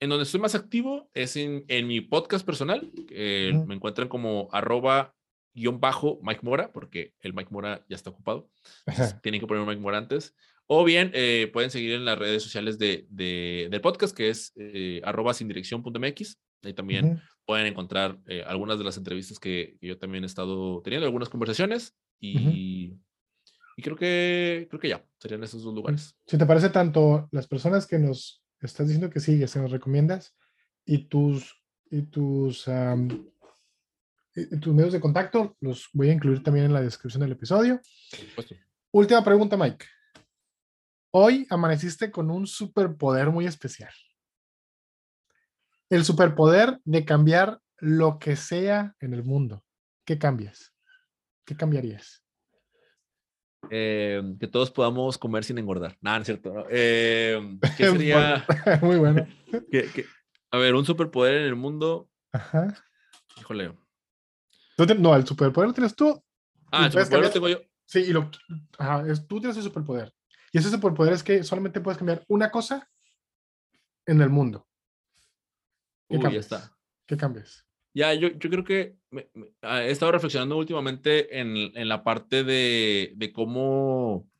en donde estoy más activo es en, en mi podcast personal. Me encuentran como arroba guion bajo Mike Mora, porque el Mike Mora ya está ocupado. tienen que poner un Mike Mora antes. O bien eh, pueden seguir en las redes sociales de, del podcast, que es eh, arroba sin dirección.mx. Ahí también pueden encontrar eh, algunas de las entrevistas que, yo también he estado teniendo, algunas conversaciones. Y, y, creo, que, creo que ya serían esos dos lugares. Si te parece tanto las personas que nos estás diciendo que sigues, que nos recomiendas, y tus, y tus tus medios de contacto los voy a incluir también en la descripción del episodio. Última pregunta, Mike. Hoy amaneciste con un superpoder muy especial. El superpoder de cambiar lo que sea en el mundo, ¿qué cambias? ¿Qué cambiarías? Eh, que todos podamos comer sin engordar. Nada, no es cierto. Eh, ¿Qué sería? Muy bueno. a ver, un superpoder en el mundo. Ajá. Híjole. No, el superpoder lo tienes tú. Ah, el superpoder lo tengo yo. Sí, y lo, ajá, es, tú tienes el superpoder. Y ese superpoder es que solamente puedes cambiar una cosa en el mundo. ¿Qué Uy, ya está. ¿Qué cambias? Ya, yo, yo creo que ah, he estado reflexionando últimamente en, en la parte de, de, cómo,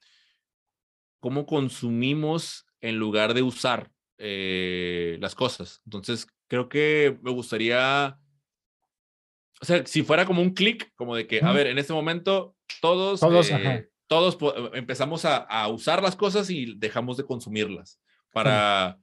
cómo consumimos en lugar de usar eh, las cosas. Entonces, creo que me gustaría, o sea, si fuera como un clic, como de que, a ver, en este momento todos, todos, eh, todos empezamos a, a, usar las cosas y dejamos de consumirlas para,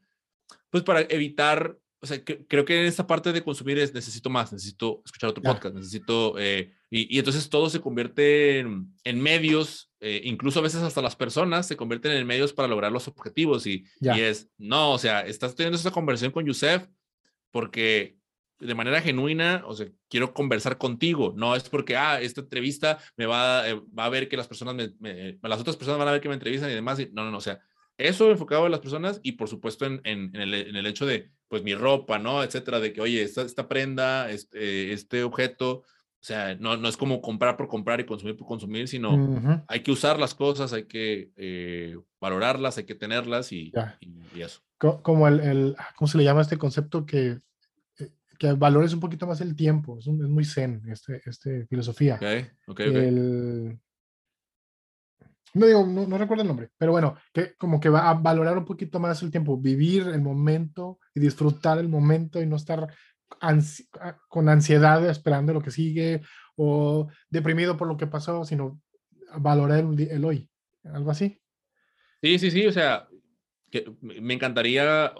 pues para evitar o sea, creo que en esta parte de consumir es necesito más, necesito escuchar otro podcast, necesito, eh, y, y, entonces todo se convierte en, en medios, eh, incluso a veces hasta las personas se convierten en medios para lograr los objetivos y, y es, no, o sea, estás teniendo esta conversación con Yusef porque de manera genuina, o sea, quiero conversar contigo, no es porque, ah, esta entrevista me va, eh, va a ver que las personas, me, las otras personas van a ver que me entrevistan y demás, y, no, no, no, o sea, eso enfocado en las personas y por supuesto en, en, el, en, el, hecho de, pues mi ropa, ¿no? Etcétera, de que, oye, esta, esta prenda, este, este objeto, o sea, no, no es como comprar por comprar y consumir por consumir, sino hay que usar las cosas, hay que eh, valorarlas, hay que tenerlas y, y, eso. Como el, el, ¿cómo se le llama este concepto que, que valores un poquito más el tiempo? Es, un, es muy zen, este, este filosofía. Ok, ok, El, no digo, no, recuerdo el nombre, pero bueno, que como que va a valorar un poquito más el tiempo, vivir el momento y disfrutar el momento y no estar con ansiedad esperando lo que sigue o deprimido por lo que pasó, sino valorar el, hoy, algo así. Sí, sí, sí, o sea, que me encantaría,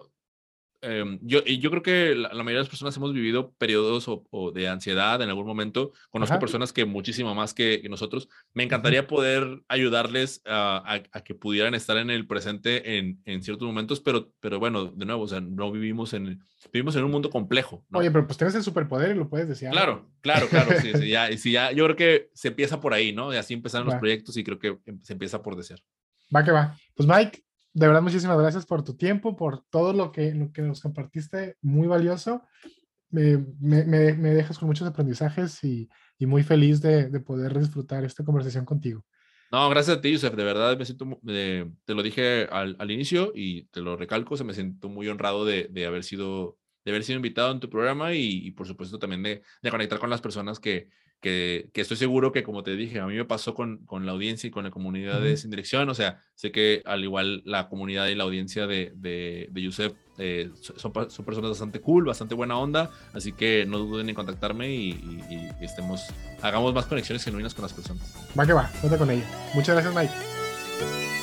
Em, yo, yo creo que la, mayoría de las personas hemos vivido periodos o, de ansiedad en algún momento. Conozco personas que muchísimo más que, nosotros. Me encantaría poder ayudarles a, a, que pudieran estar en el presente en, en, ciertos momentos, pero, pero bueno, de nuevo, o sea, no vivimos en, vivimos en un mundo complejo. Oye, pero pues tienes el superpoder y lo puedes decir. Claro, claro, claro. sí, sí, ya, sí, ya, yo creo que se empieza por ahí, ¿no? Y así empezaron los proyectos y creo que em, se empieza por desear. Va que va. Pues Mike, de verdad, muchísimas gracias por tu tiempo, por todo lo que, lo que nos compartiste, muy valioso. Me, me, me dejas con muchos aprendizajes y, y muy feliz de, de, poder disfrutar esta conversación contigo. No, gracias a ti, Yusef. De verdad, me siento, te lo dije al, al, inicio y te lo recalco, se me siento muy honrado de, de haber sido de haber sido invitado en tu programa y, y por supuesto también de, de, conectar con las personas que, que, estoy seguro que, como te dije, a mí me pasó con, con la audiencia y con la comunidad de Sin Dirección. O sea, sé que al igual la comunidad y la audiencia de, de, de Yusef eh, son, son, personas bastante cool, bastante buena onda. Así que no duden en contactarme y, y, y estemos, hagamos más conexiones genuinas con las personas. Va que va, cuenta con ella. Muchas gracias, Mike.